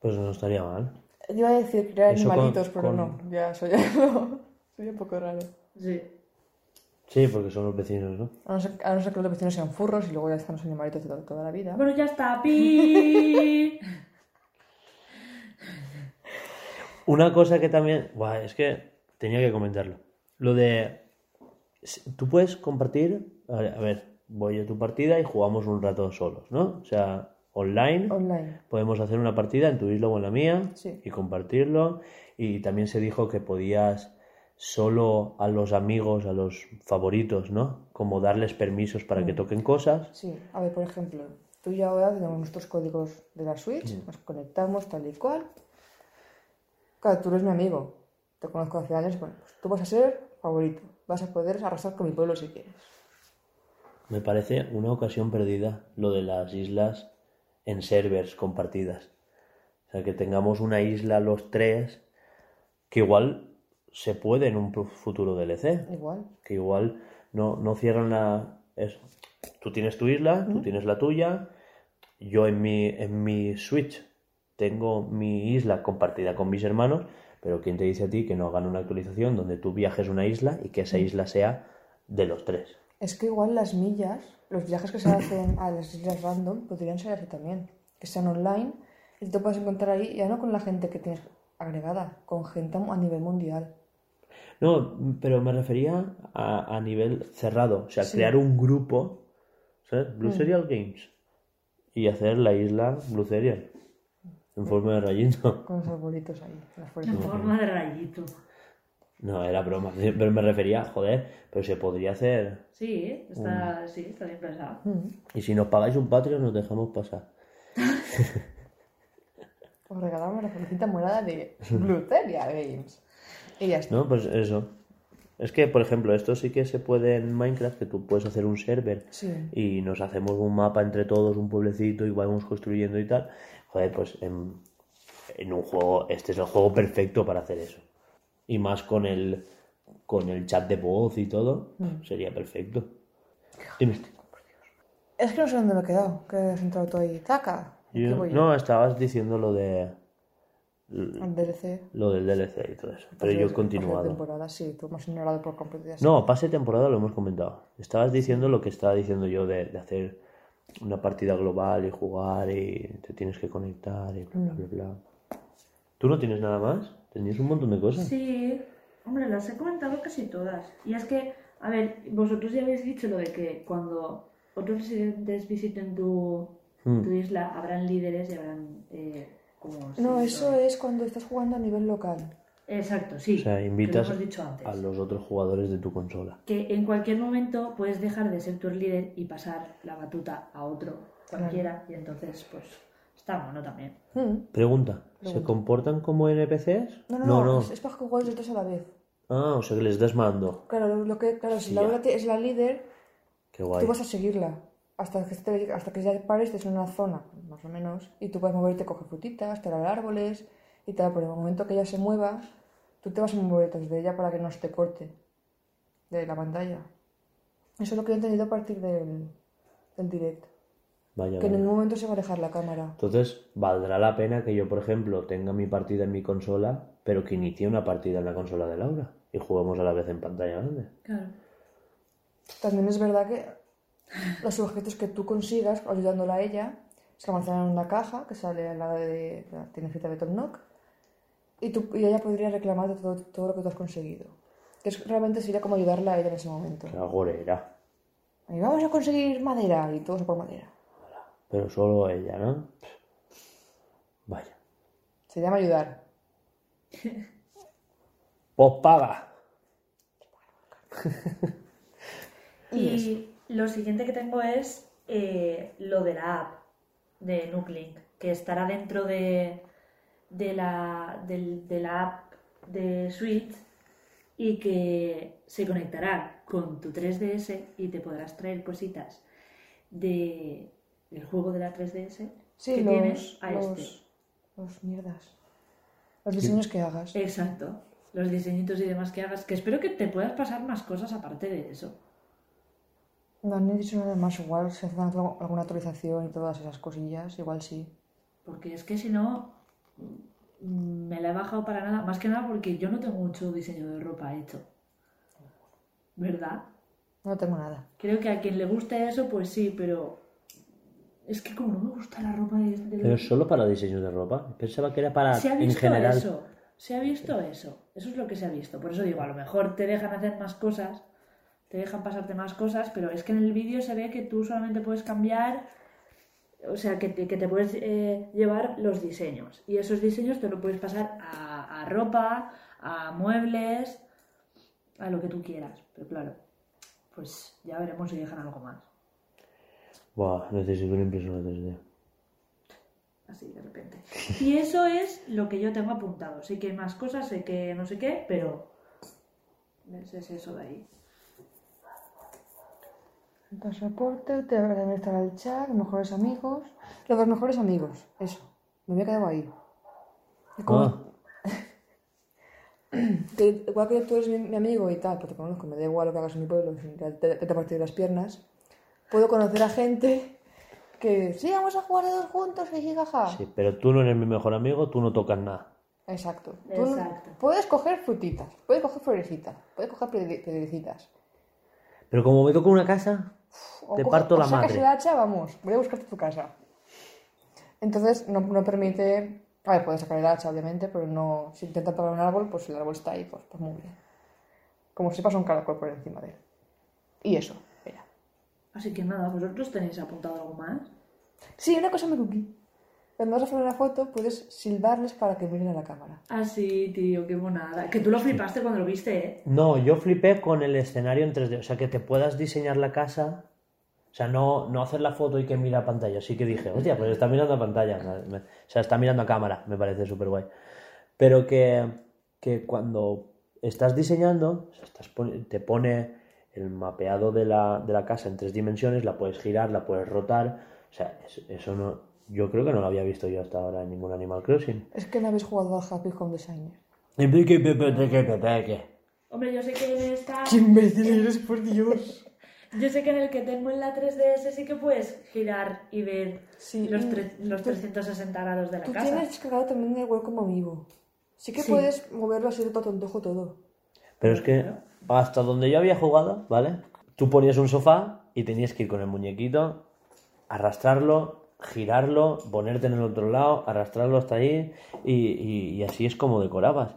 Pues no estaría mal. Yo iba a decir crear Eso con- animalitos, pero con- no, ya soy no, soy un poco raro. Sí. Sí, porque son los vecinos, ¿no? A no, ser, a no ser que los vecinos sean furros y luego ya están los animalitos de to- toda la vida. Bueno, ya está. ¡Pi! Una cosa que también. Buah, es que tenía que comentarlo. Lo de. Tú puedes compartir. A ver, a ver, voy a tu partida y jugamos un rato solos, ¿no? O sea, online. Online. Podemos hacer una partida en tu isla o en la mía Sí. y compartirlo. Y también se dijo que podías solo a los amigos, a los favoritos, ¿no? Como darles permisos para que toquen cosas. Sí, a ver, por ejemplo, tú y ahora tenemos nuestros códigos de la Switch, nos conectamos tal y cual. Claro, tú eres mi amigo, te conozco hace años, bueno, pues tú vas a ser favorito, vas a poder arrasar con mi pueblo si quieres. Me parece una ocasión perdida lo de las islas en servers compartidas. O sea, que tengamos una isla los tres, que igual se puede en un fu- futuro DLC. Igual. Que igual no, no cierran la... Tú tienes tu isla, tú tienes la tuya, yo en mi, en mi Switch tengo mi isla compartida con mis hermanos, pero ¿quién te dice a ti que no hagan una actualización donde tú viajes una isla y que esa isla sea de los tres? Es que igual las millas, los viajes que se hacen a las islas random, podrían ser así también. Que sean online y te puedas encontrar ahí, ya no con la gente que tienes agregada, con gente a nivel mundial. No, pero me refería a, a nivel cerrado, o sea, Sí. crear un grupo, ¿sabes? Blue Serial Games y hacer la isla Blue Serial en forma de rayito. Con los arbolitos ahí, En forma de rayito. No, era broma, pero me refería, joder, pero se podría hacer. Sí, está, sí, está bien pensado. Mm. Y si nos pagáis un Patreon, nos dejamos pasar. Os regalamos la felicita morada de Bluteria Games. Y ya está. ¿No? Pues eso. Es que, por ejemplo, esto sí que se puede en Minecraft, que tú puedes hacer un server Sí. y nos hacemos un mapa entre todos, un pueblecito y vamos construyendo y tal. Joder, pues en, en un juego, este es el juego perfecto para hacer eso. Y más con el, con el chat de voz y todo, sería perfecto. Dime. Es que no sé dónde me he quedado. Que has entrado tú ahí. ¿Qué Yo- voy? no, estabas diciendo lo de Al DLC. lo del DLC y todo eso, pero yo he continuado. temporada, sí, tú me has ignorado por completo. No, pase temporada lo hemos comentado. Estabas diciendo lo que estaba diciendo yo de, de hacer una partida global y jugar y te tienes que conectar y bla, bla, bla, bla. ¿Tú no tienes nada más? Tenías un montón de cosas. Sí, hombre, las he comentado casi todas. Y es que, a ver, vosotros ya habéis dicho lo de que cuando otros residentes visiten tu, Hmm. tu isla, habrán líderes y habrán... eh, como No, eso es cuando estás jugando a nivel local. Exacto, sí. O sea, invitas lo hemos dicho antes. a los otros jugadores de tu consola. Que en cualquier momento puedes dejar de ser tu líder y pasar la batuta a otro cualquiera. Y entonces, pues, está bueno también. Mm. Pregunta, ¿se comportan como NPCs? No, no, no, Es, es para que juegues los dos a la vez. Ah, o sea que les das mando. Claro, lo- que, claro, si Sí, te- es la líder, Qué guay. tú vas a seguirla. Hasta que, te- hasta que ya pares en una zona, más o menos, y tú puedes moverte, coger frutitas, talar árboles y tal, pero en el momento que ella se mueva, tú te vas a mover detrás de ella para que no se te corte de la pantalla. Eso es lo que he entendido a partir del, del direct. Vaya, Que en ningún momento se va a alejar la cámara. Entonces, valdrá la pena que yo, por ejemplo, tenga mi partida en mi consola, pero que inicie una partida en la consola de Laura y juguemos a la vez en pantalla grande. Claro. También es verdad que los objetos que tú consigas ayudándola a ella se almacenan en una caja que sale al lado de la tiendecita de Tom Nook y, tú, y ella podría reclamarte todo, todo lo que tú has conseguido. Entonces realmente sería como ayudarla a ella en ese momento. Qué agorera. Y vamos a conseguir madera y todos a por madera. Pero solo ella, ¿no? Vaya. Se llama ayudar. Pues paga. Y lo siguiente que tengo es eh, lo de la app de Nuclink, que estará dentro de, de la, del- de la app de Switch y que se conectará con tu 3DS y te podrás traer cositas de, del juego de la 3DS Sí, que los, tienes a los, este. los mierdas. Los diseños que hagas. Exacto. Los diseñitos y demás que hagas. Que espero que te puedas pasar más cosas aparte de eso. No han dicho nada más, igual se hace alguna actualización y todas esas cosillas, igual sí. Porque es que si no, me la he bajado para nada. Más que nada porque yo no tengo mucho diseño de ropa hecho. ¿Verdad? No tengo nada. Creo que a quien le guste eso, pues sí, pero es que como no me gusta la ropa de, de- Pero solo para diseño de ropa. Pensaba que era para se ha en visto general. eso, se ha visto eso, eso es lo que se ha visto. Por eso digo, a lo mejor te dejan hacer más cosas, te dejan pasarte más cosas, pero es que en el vídeo se ve que tú solamente puedes cambiar, o sea, que te, que te puedes eh, llevar los diseños. Y esos diseños te lo puedes pasar a, a ropa, a muebles, a lo que tú quieras. Pero claro, pues ya veremos si dejan algo más. Buah, necesito una impresora 3D. así de repente. Y eso es lo que yo tengo apuntado. Sé que hay más cosas, sé que no sé qué, pero es eso de ahí. El pasaporte, te deben estar al chat, los mejores amigos. Los dos mejores amigos, eso. Me había quedado ahí. Ah, que igual que tú eres mi, mi amigo y tal, porque te conozco, me da igual lo que hagas en mi pueblo, que te, te, te partir las piernas, puedo conocer a gente que sí, vamos a jugar de dos juntos, y jaja. sí, pero tú no eres mi mejor amigo, tú no tocas nada. Exacto. Tú no- Exacto. puedes coger frutitas, puedes coger florecitas, puedes coger piedrecitas. Pero como me toca una casa, O te parto o la sacas madre. el hacha, vamos, voy a buscarte tu casa. Entonces, no, no permite... A ver, puedes sacar el hacha, obviamente, pero no... Si intentas pegar un árbol, pues el árbol está ahí, pues, pues muy bien. Como si pasa un caracol por encima de él. Y eso, mira. Así que nada, ¿vosotros tenéis apuntado algo más? Sí, una cosa me cookie. Cuando vas a hacer una foto, puedes silbarles para que miren a la cámara. Ah, sí, tío, qué monada. Que tú lo flipaste cuando lo viste, ¿eh? No, yo flipé con el escenario en 3D. O sea, que te puedas diseñar la casa. O sea, no, no hacer la foto y que mira a pantalla. Sí que dije, hostia, pues está mirando a pantalla. O sea, está mirando a cámara. Me parece súper guay. Pero que, que cuando estás diseñando, o sea, estás te pone el mapeado de la, de la casa en tres dimensiones, la puedes girar, la puedes rotar. O sea, es- eso no. Yo creo que no lo había visto yo hasta ahora en ningún Animal Crossing. Es que no habéis jugado al Happy Home Designer. Hombre, yo sé que en esta... ¡Qué imbécil eres, por Dios! Yo sé que en el que tengo en la 3DS sí que puedes girar y ver Sí, los, los 360 grados de la Tú casa. tienes descargado también el Welcome Amigo. Sí que Sí. puedes moverlo así de todo tontojo todo. Pero es que hasta donde yo había jugado, ¿vale? Tú ponías un sofá y tenías que ir con el muñequito, arrastrarlo, girarlo, ponerte en el otro lado, arrastrarlo hasta ahí y, y- y así es como decorabas.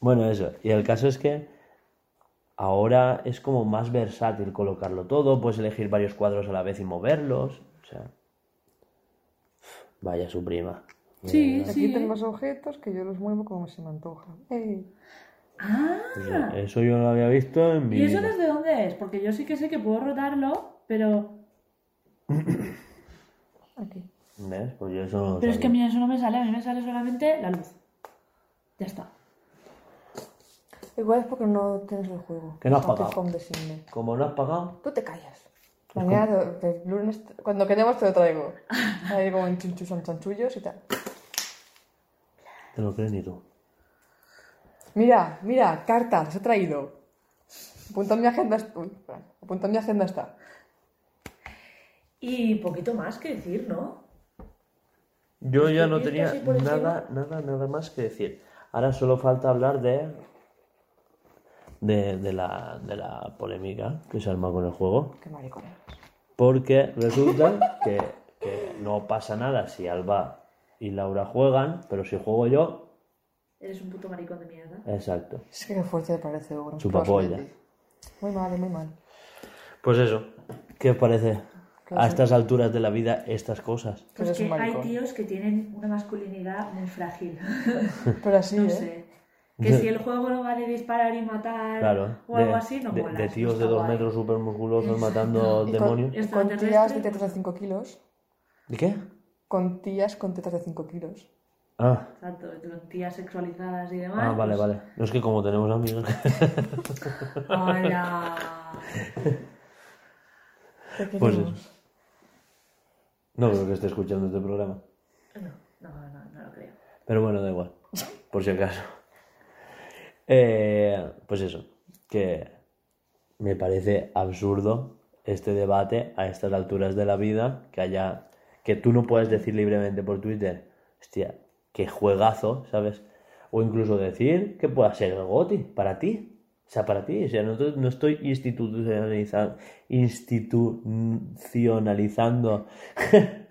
Bueno, eso. Y el caso es que ahora es como más versátil colocarlo todo, puedes elegir varios cuadros a la vez y moverlos. O sea, vaya su prima. Sí, Aquí sí. tengo los objetos que yo los muevo como se me antoja. ¡Ey! Ah, eso yo no lo había visto en mi ¿y eso desde dónde es? Porque yo sí que sé que puedo rotarlo, pero... Aquí. ¿Ves? Pues yo eso no lo Pero es que a mí eso no me sale, a mí me sale solamente la luz. Ya está. Igual es porque no tienes el juego. Que no has pagado. Designer. Como no has pagado, Tú te callas. Mañana, te- te- lunes, cuando quedemos te lo traigo. Ahí como en chunchus, en chanchullos y tal. te lo crees ni tú. Mira, mira, cartas, he traído. Apunta en mi agenda. est- Uy, espera, apunta en mi agenda está. Y poquito más que decir, ¿no? Yo ya no ¿Y esto tenía nada, nada, nada más que decir. Ahora solo falta hablar de de, de la, de la polémica que se arma con el juego. Qué maricón. Porque resulta que, que no pasa nada si Alba y Laura juegan, pero si juego yo, Eres un puto maricón de mierda. exacto. Es que qué fuerte me parece, Hugo. no Chupa puedo polla. salir. Muy mal, muy mal. Pues eso, ¿qué os parece A sí. estas alturas de la vida estas cosas? Pues eres que hay tíos que tienen una masculinidad muy frágil. Pero así, no ¿eh? sé. Que si el juego no va de disparar y matar Claro, o algo de, así, no de- mola. de tíos de dos guay. metros súper musculosos matando Y demonios. con tías de tetas de 5 kilos. ¿De qué? Con tías con tetas de 5 kilos. Ah, Exacto, con tías sexualizadas y demás. ah, vale, pues, vale. No es que como tenemos amigos. Hola. ¿Qué Pues eso. No creo que esté escuchando este programa. No, no, no, no lo creo. Pero bueno, da igual. Por si acaso. Eh, pues eso. Que me parece absurdo este debate a estas alturas de la vida. Que haya. Que tú no puedes decir libremente por Twitter. Hostia, qué juegazo, ¿sabes? O incluso decir que pueda ser el GOTI para ti. O sea, para ti. O sea, no, estoy institucionaliza- institucionalizando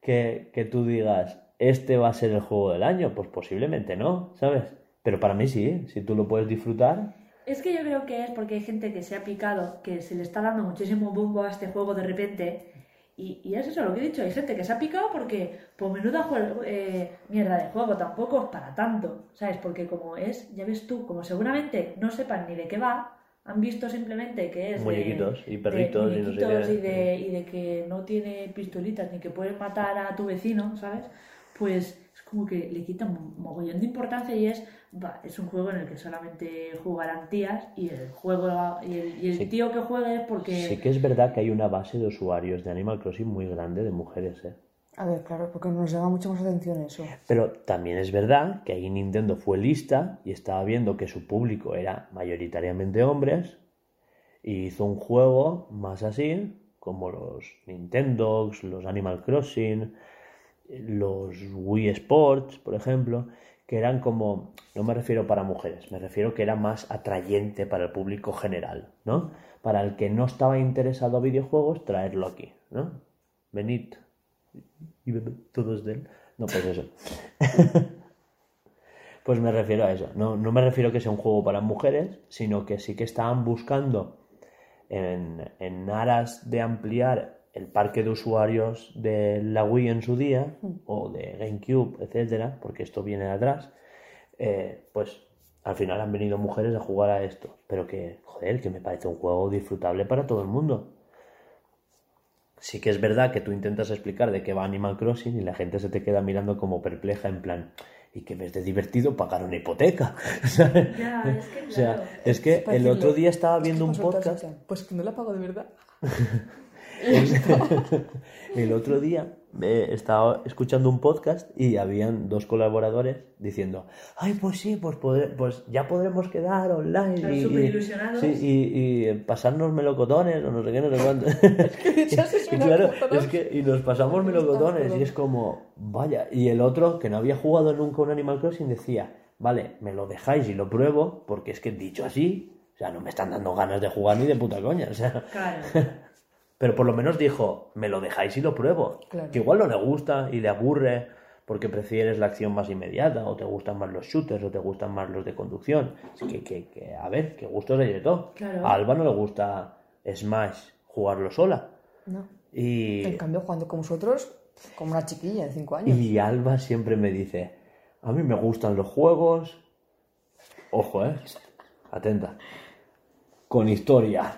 que, que tú digas, este va a ser el juego del año. Pues posiblemente no, ¿sabes? Pero para mí sí, si tú lo puedes disfrutar. Es que yo creo que es porque hay gente que se ha picado, que se le está dando muchísimo bombo a este juego de repente. Y, y es eso lo que he dicho, hay gente que se ha picado porque, pues menuda juego, eh, mierda de juego, tampoco es para tanto, ¿sabes? Porque como es, ya ves tú, como seguramente no sepan ni de qué va, han visto simplemente que es de- Muñequitos y de perritos y no sé qué. y de, y de que no tiene pistolitas ni que puedes matar a tu vecino, ¿sabes? Pues es como que le quita un mogollón de importancia y es, es un juego en el que solamente jugarán tías y el juego y el, y el Sí. tío que juegue es porque Sí que es verdad que hay una base de usuarios de Animal Crossing muy grande de mujeres, ¿eh? A ver, claro, porque nos llama mucho más atención eso. Pero también es verdad que ahí Nintendo fue lista y estaba viendo que su público era mayoritariamente hombres y hizo un juego más así, como los Nintendogs, los Animal Crossing, los Wii Sports, por ejemplo, que eran como, no me refiero para mujeres, me refiero que era más atrayente para el público general, ¿no? Para el que no estaba interesado a videojuegos, traerlo aquí, ¿no? Venid y todos de él. No, pues eso. Pues me refiero a eso. No, no me refiero que sea un juego para mujeres, sino que sí que estaban buscando en, en aras de ampliar el parque de usuarios de la Wii en su día, o de GameCube, etcétera, porque esto viene de atrás, eh, pues al final han venido mujeres a jugar a esto. Pero que, joder, que me parece un juego disfrutable para todo el mundo. Sí que es verdad que tú intentas explicar de qué va Animal Crossing y la gente se te queda mirando como perpleja en plan, ¿y qué ves de divertido pagar una hipoteca? ¿Sabes? Ya, es que O sea, es que el otro día estaba viendo un podcast. Pues que no la pago de verdad. El otro día eh, estaba escuchando un podcast y habían dos colaboradores diciendo, ay, pues sí, pues, podré- pues ya podremos quedar online Están y, superilusionados. sí, y, y pasarnos melocotones o no sé qué, no sé cuánto. Y claro, es que y nos pasamos melocotones y es como, vaya, y el otro que no había jugado nunca un Animal Crossing decía, vale, me lo dejáis y lo pruebo, porque es que dicho así, o sea, no me están dando ganas de jugar ni de puta coña, o sea, Claro. Pero por lo menos dijo, me lo dejáis y lo pruebo. Claro. Que igual no le gusta y le aburre porque prefieres la acción más inmediata, o te gustan más los shooters, o te gustan más los de conducción. Así que, que, que, a ver, que gustos hay de todo. Claro. A Alba no le gusta Smash jugarlo sola. No. Y, En cambio, jugando con vosotros, como una chiquilla de 5 años. y Alba siempre me dice, a mí me gustan los juegos. Ojo, eh. Atenta. Con historia.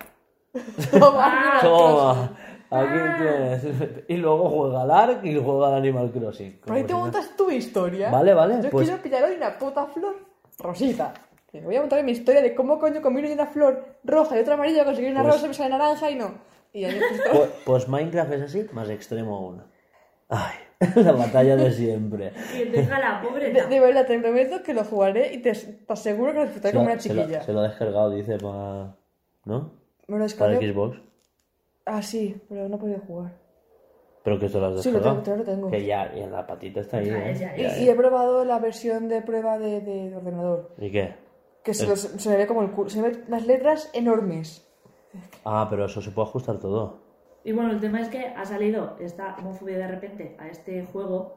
Toma, Toma, aquí tienes. Y luego juega al Ark y juega al Animal Crossing. Por ahí te si no- montas tu historia. Vale, vale, Yo pues- quiero pillar hoy una puta flor rosita. Y voy a montar mi historia de cómo coño combino una flor roja y otra amarilla, conseguir una Pues- rosa y me sale naranja y no. Y ahí justo... Pues, pues Minecraft es así, más extremo aún. Ay, la batalla de siempre. Que deja la pobre. De, de verdad, te prometo que lo jugaré y te, te aseguro que lo disfrutaré como una se lo- chiquilla. se lo ha descargado, dice, para... ¿No? Me lo Para. Xbox. Ah, sí, pero no he podido jugar. Pero que se lo has Sí, lo descargado. tengo, lo tengo. Que ya, y en la patita está ahí, Ya, ¿eh? ya, Y, ya. y he probado la versión de prueba de, de ordenador. ¿Y qué? Que se, los- se me ve como el culo. Se me ven las letras enormes. Ah, pero eso se puede ajustar todo. Y bueno, el tema es que ha salido esta homofobia de repente a este juego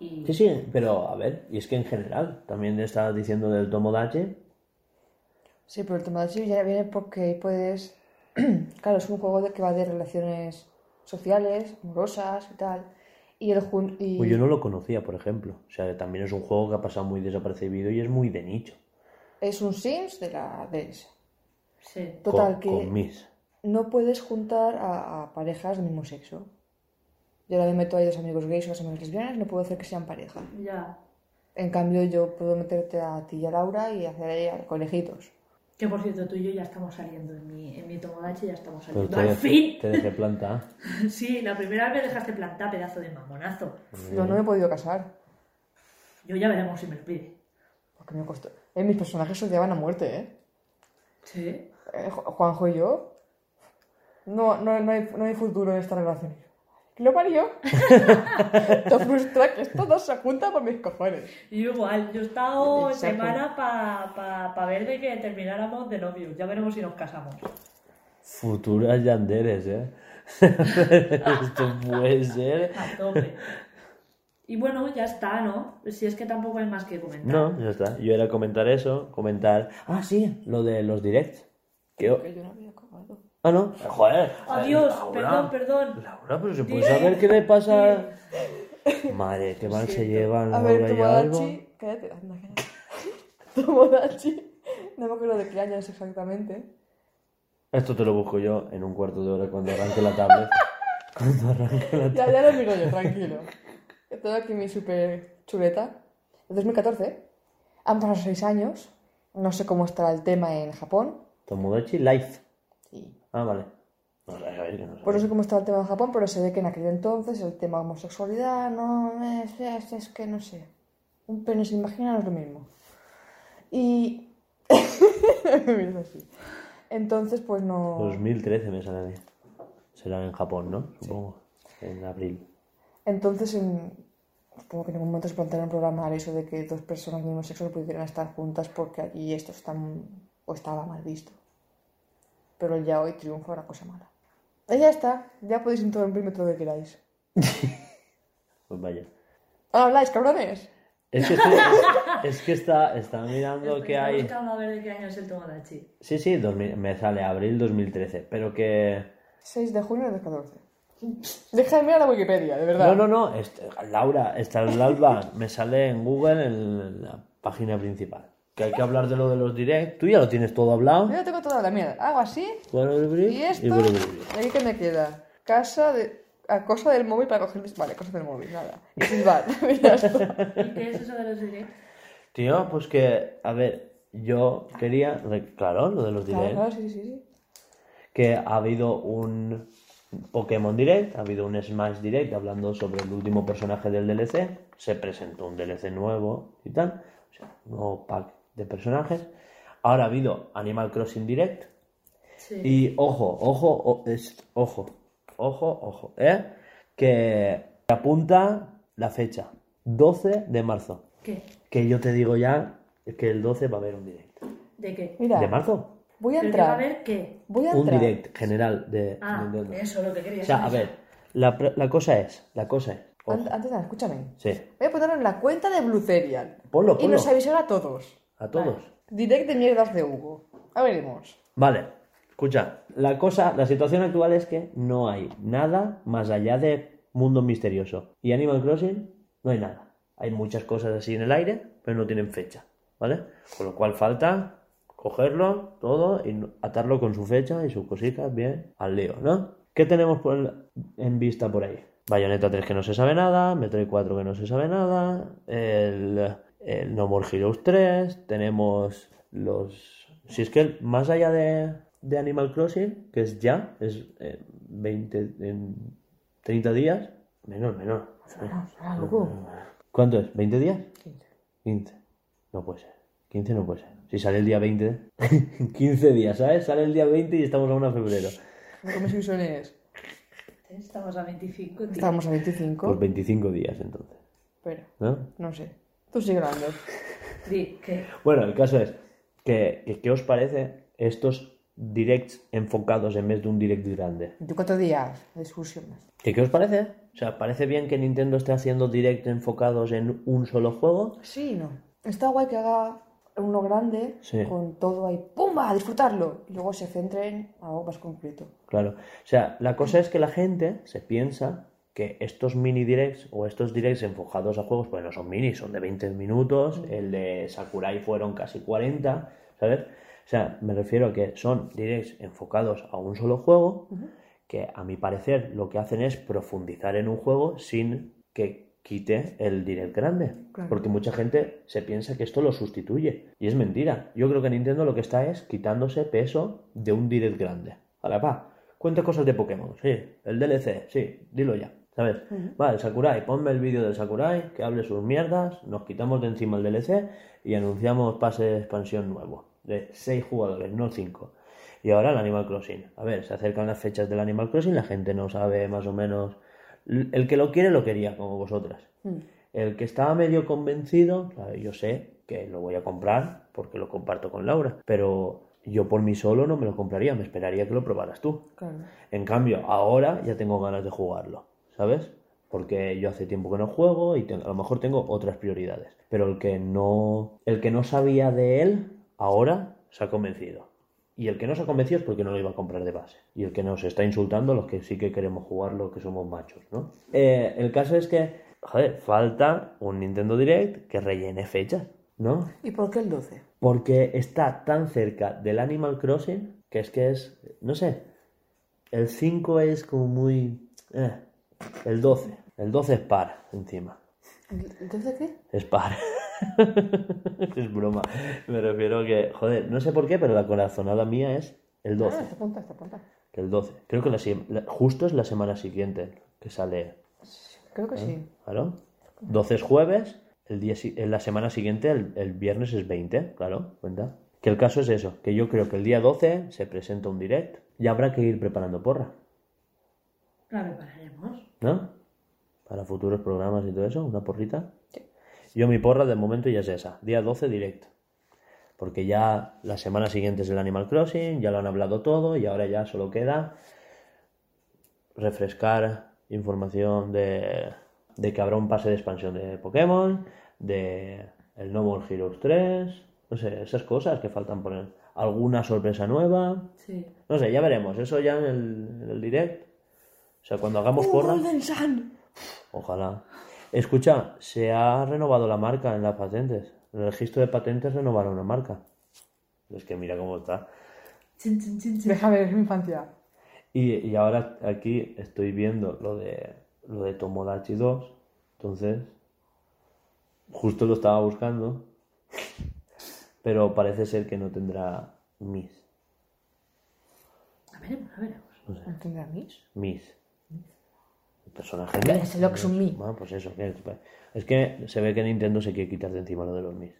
y... Sí, sí, pero a ver, y es que en general, también estás diciendo del Tomodachi, Sí, pero el Tomodachi ya viene porque ahí puedes. claro, es un juego de, que va de relaciones sociales, amorosas y tal. Y el jun- y... Pues yo no lo conocía, por ejemplo. O sea, también es un juego que ha pasado muy desapercibido y es muy de nicho. es un Sims de la DS. Sí. Total, con, que con mis. no puedes juntar a, a parejas del mismo sexo. Yo ahora me meto a dos amigos gays o dos amigos lesbianas, no puedo hacer que sean pareja. Ya. En cambio, yo puedo meterte a ti y a Laura y hacer ahí conejitos. Que por cierto, tú y yo ya estamos saliendo. En mi, en mi Tomodachi ya estamos Pero saliendo. te ¡Al fin! te dejé planta. Sí, la primera vez me dejaste plantar, pedazo de mamonazo. Yo no me he podido casar, Yo ya veremos si me lo pide. porque me costó. Eh, mis personajes se odiaban a muerte, ¿eh? Sí. Eh, Ju- Juanjo y yo. No, no, no, hay, no hay futuro en esta relación. ¿Qué lo parió? Te frustra que esto no se junta por mis cojones. Y igual, yo he estado Exacto. semana para pa, pa ver de que termináramos de novios. Ya veremos si nos casamos. Futuras yanderes, ¿eh? Esto puede ser. A tope. Y bueno, ya está, ¿no? Si es que tampoco hay más que comentar. No, ya está. Yo era comentar eso, comentar. Ah, sí, lo de los directs. Que... Que yo no había. Ah, no. Joder. Adiós, Laura. perdón, perdón. Laura, pero se puede saber qué le pasa. Madre, qué mal se llevan A Laura ver, y algo. Tomodachi. Cállate, anda, cállate. Tomodachi. No me acuerdo de qué año es exactamente. Esto te lo busco yo en un cuarto de hora cuando arranque la tablet. cuando arranque la tablet. Ya, ya lo miro yo, tranquilo. Tengo aquí mi super chuleta. De 2014. Han pasado seis años. No sé cómo estará el tema en Japón. Tomodachi Life. Sí. Ah, vale. No sé, a ver, no. Pues sé cómo estaba el tema en Japón, pero se ve que en aquel entonces el tema homosexualidad no es, es, es que no sé. Un pene sin vagina no es lo mismo. Y. Es así. Entonces, pues no. 2013 me sale a mí. Será en Japón, ¿no? Supongo. En abril. Entonces, en... supongo que en ningún momento se plantearon programar eso de que dos personas del mismo sexo pudieran estar juntas porque allí esto está o estaba mal visto. Pero ya hoy triunfa una cosa mala. Y ya está. Ya podéis interrumpirme todo lo que queráis. Pues vaya. ¿Ahora habláis, cabrones? Es que, estoy- es que está, está mirando que hay. buscando a ver de qué año es el Tomodachi. Sí, sí, 2000 me sale abril 2013. Pero que. 6 de junio de 2014. Deja de mirar la Wikipedia, de verdad. No, no, no. este- Laura, está el alba. Me sale en Google en la página principal. Que hay que hablar de lo de los directs. Tú ya lo tienes todo hablado. Yo tengo toda la mierda. Hago así. Y Y esto. y. ¿Y aquí qué me queda? Casa de. A cosa del móvil para coger. Vale, cosa del móvil, nada. Y silbar. ya está. ¿Y qué es eso de los directs? Tío, pues que, a ver, yo quería, claro, lo de los directs, claro, sí, sí, sí. que ha habido un Pokémon Direct, ha habido un Smash Direct hablando sobre el último personaje del DLC, se presentó un DLC nuevo y tal, o sea, un nuevo pack de personajes. Ahora ha habido Animal Crossing Direct Sí. y ojo, ojo, o- es- ojo, ojo, ojo, ¿eh? Que apunta la fecha, 12 de marzo. ¿Qué? Que yo te digo ya que el 12 va a haber un direct. ¿De qué? Mira, ¿De marzo? voy a ¿Pero que va a entrar. ver qué? Voy a Un entrar. direct general de Ah, Nintendo. eso lo que quería O sea, a saber. ver, la, cosa es, la cosa es. ojo, Ant- Antes de nada, escúchame. sí, Voy a ponerlo en la cuenta de Blue Serial. Ponlo, Y nos avisará a todos. A todos. Direct de mierdas de Hugo. A veremos. Vale, escucha, la cosa, la situación actual es que no hay nada más allá de Mundo Misterioso. Y Animal Crossing, no hay nada. Hay muchas cosas así en el aire, pero no tienen fecha, ¿vale? Con lo cual falta cogerlo todo y atarlo con su fecha y sus cositas bien al lío, ¿no? ¿Qué tenemos por el- en vista por ahí? Bayonetta 3 que no se sabe nada, Metroid 4 que no se sabe nada, el, el No More Heroes 3, tenemos los... Si es que más allá de, de Animal Crossing, que es ya, es eh, 20, en 30 días, menos, menos. Ah, Hugo. ¿Cuánto es? ¿20 días? 15. No puede ser. 15 no puede ser. Si sale el día 20, 15 días, ¿sabes? Sale el día 20 y estamos a 1 de febrero. No comes ilusiones. Estamos a 25, tío. Estamos a 25. Pues 25 días entonces, Pero, ¿no? no sé. Tú sigue hablando. Di, ¿qué? Bueno, el caso es que, que- ¿qué os parece estos directs enfocados en vez de un direct grande? 24 días de excursiones. ¿Qué, ¿Qué os parece? O sea, ¿parece bien que Nintendo esté haciendo direct enfocados en un solo juego? Sí y no. Está guay que haga uno grande Sí. con todo ahí. ¡Pumba! A disfrutarlo. Y luego se centre en algo más concreto. Claro. O sea, la cosa es que la gente se piensa que estos mini directs o estos directs enfocados a juegos, pues no son mini, son de 20 minutos, el de Sakurai fueron casi 40, ¿sabes? O sea, me refiero a que son directs enfocados a un solo juego que a mi parecer lo que hacen es profundizar en un juego sin que quite el direct grande. Claro. Porque mucha gente se piensa que esto lo sustituye. Y es mentira. Yo creo que Nintendo lo que está es quitándose peso de un direct grande. Vale, pa. Cuenta cosas de Pokémon. Sí. El DLC. Sí. Dilo ya. ¿Sabes? Vale, el Sakurai. Ponme el vídeo del Sakurai, que hable sus mierdas. Nos quitamos de encima el DLC y anunciamos pase de expansión nuevo. De 6 jugadores, no 5. Y ahora el Animal Crossing. A ver, se acercan las fechas del Animal Crossing, la gente no sabe más o menos. El que lo quiere, lo quería, como vosotras. El que estaba medio convencido, yo sé que lo voy a comprar porque lo comparto con Laura. Pero yo por mí solo no me lo compraría, me esperaría que lo probaras tú. Claro. En cambio, ahora ya tengo ganas de jugarlo, ¿sabes? Porque yo hace tiempo que no juego y a lo mejor tengo otras prioridades. Pero el que no, el que no sabía de él, ahora se ha convencido. Y el que no se ha convencido es porque no lo iba a comprar de base. Y el que nos está insultando, los que sí que queremos jugarlo, que somos machos, ¿no? Eh, el caso es que, joder, falta un Nintendo Direct que rellene fechas, ¿no? ¿Y por qué el 12? Porque está tan cerca del Animal Crossing que es que es, no sé, el 5 es como muy... eh, el 12, el 12 es par encima, ¿El 12 qué? es par. es broma, me refiero que, joder, no sé por qué, pero la corazonada mía es el Ah, 12, está apunta, está apunta. que el 12. Creo que la la- justo es la semana siguiente que sale, Creo que sí. claro. 12 es jueves, el día, en la semana siguiente, el, el viernes es 20, claro, cuenta. Que el caso es eso, que yo creo que el día 12 se presenta un direct y habrá que ir preparando porra, La prepararemos. ¿No? Para futuros programas y todo eso, una porrita. Yo mi porra de momento ya es esa, día 12 direct. Porque ya la semana siguiente es el Animal Crossing, ya lo han hablado todo y ahora ya solo queda refrescar información de, de que habrá un pase de expansión de Pokémon, de el No More Heroes 3, no sé, esas cosas que faltan poner. Alguna sorpresa nueva, Sí. no sé, ya veremos, eso ya en el, en el direct. O sea, cuando hagamos porra, Golden Sun! ojalá. Escucha, se ha renovado la marca en las patentes. En el registro de patentes renovaron la marca. Es que mira cómo está. Chin, chin, chin, chin. Déjame ver mi infancia. Y, y ahora aquí estoy viendo lo de lo de Tomodachi 2. Entonces, justo lo estaba buscando. Pero parece ser que no tendrá Miss. A veremos, a veremos. ¿No tendrá mis? Miss. El personaje ¿Qué Miss. es que mí? Bueno, pues eso. Es que se ve que Nintendo se quiere quitar de encima lo de los Miss.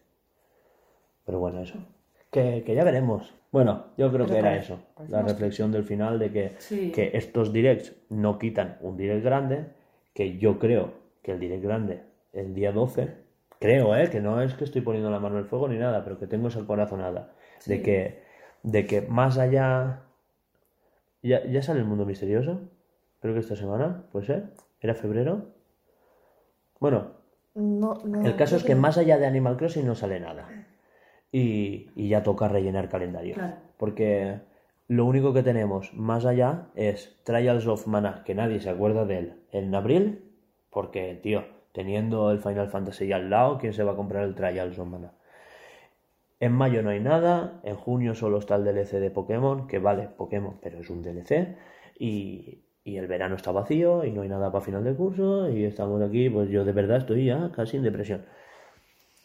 Pero bueno, eso. Que, que ya veremos. Bueno, yo creo Pero que era parece- eso. parece La reflexión del final de que, Sí. que estos directs no quitan un direct grande. Que yo creo que el direct grande, el día 12, creo, ¿eh? Que no es que estoy poniendo la mano en el fuego ni nada, pero que tengo esa corazonada. De, Sí. que, de que más allá. ¿Ya, ¿Ya sale el mundo misterioso? Creo que esta semana, ¿puede ser? ¿Era febrero? Bueno, No, no. el caso es que más allá de Animal Crossing no sale nada. Y, y ya toca rellenar calendario. Claro. Porque lo único que tenemos más allá es Trials of Mana, que nadie se acuerda de él, en abril. Porque, tío, teniendo el Final Fantasy al lado, ¿quién se va a comprar el Trials of Mana? En mayo no hay nada, en junio solo está el DLC de Pokémon, que vale, Pokémon, pero es un DLC, y, y el verano está vacío y no hay nada para final de curso, y estamos aquí, pues yo de verdad estoy ya casi en depresión.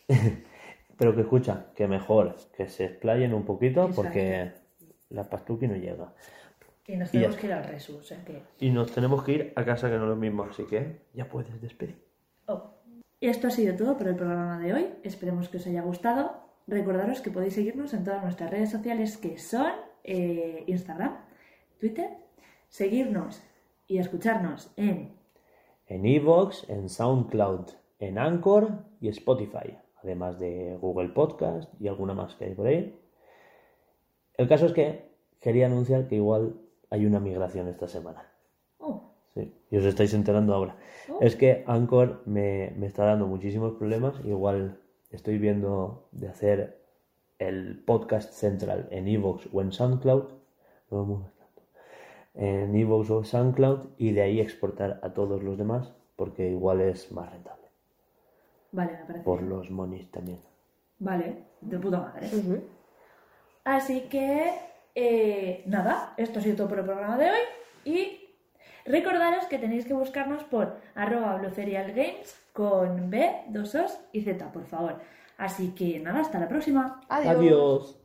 pero que escucha, que mejor que se explayen un poquito, Exacto. porque la pastuqui no llega. Y nos tenemos que ir al resu, o sea que... Y nos tenemos que ir a casa, que no es lo mismo, así que ya puedes despedir. Oh. Y esto ha sido todo por el programa de hoy. Esperemos que os haya gustado. Recordaros que podéis seguirnos en todas nuestras redes sociales que son eh, Instagram, Twitter, seguirnos y escucharnos en en Evox, en SoundCloud, en Anchor y Spotify, además de Google Podcast y alguna más que hay por ahí. El caso es que quería anunciar que igual hay una migración esta semana. Oh, Sí, y os estáis enterando ahora. Oh. Es que Anchor me, me está dando muchísimos problemas. Igual estoy viendo de hacer el podcast central en Evox o en SoundCloud. No. En Evox o SoundCloud y de ahí exportar a todos los demás porque igual es más rentable. vale, me parece. Por los monis también. Vale, de puta madre. Sí, sí. Así que, eh, nada, esto ha sido todo por el programa de hoy. Y recordaros que tenéis que buscarnos por arroba Games con B, dos Os y Z, por favor. Así que nada, hasta la próxima. Adiós. Adiós.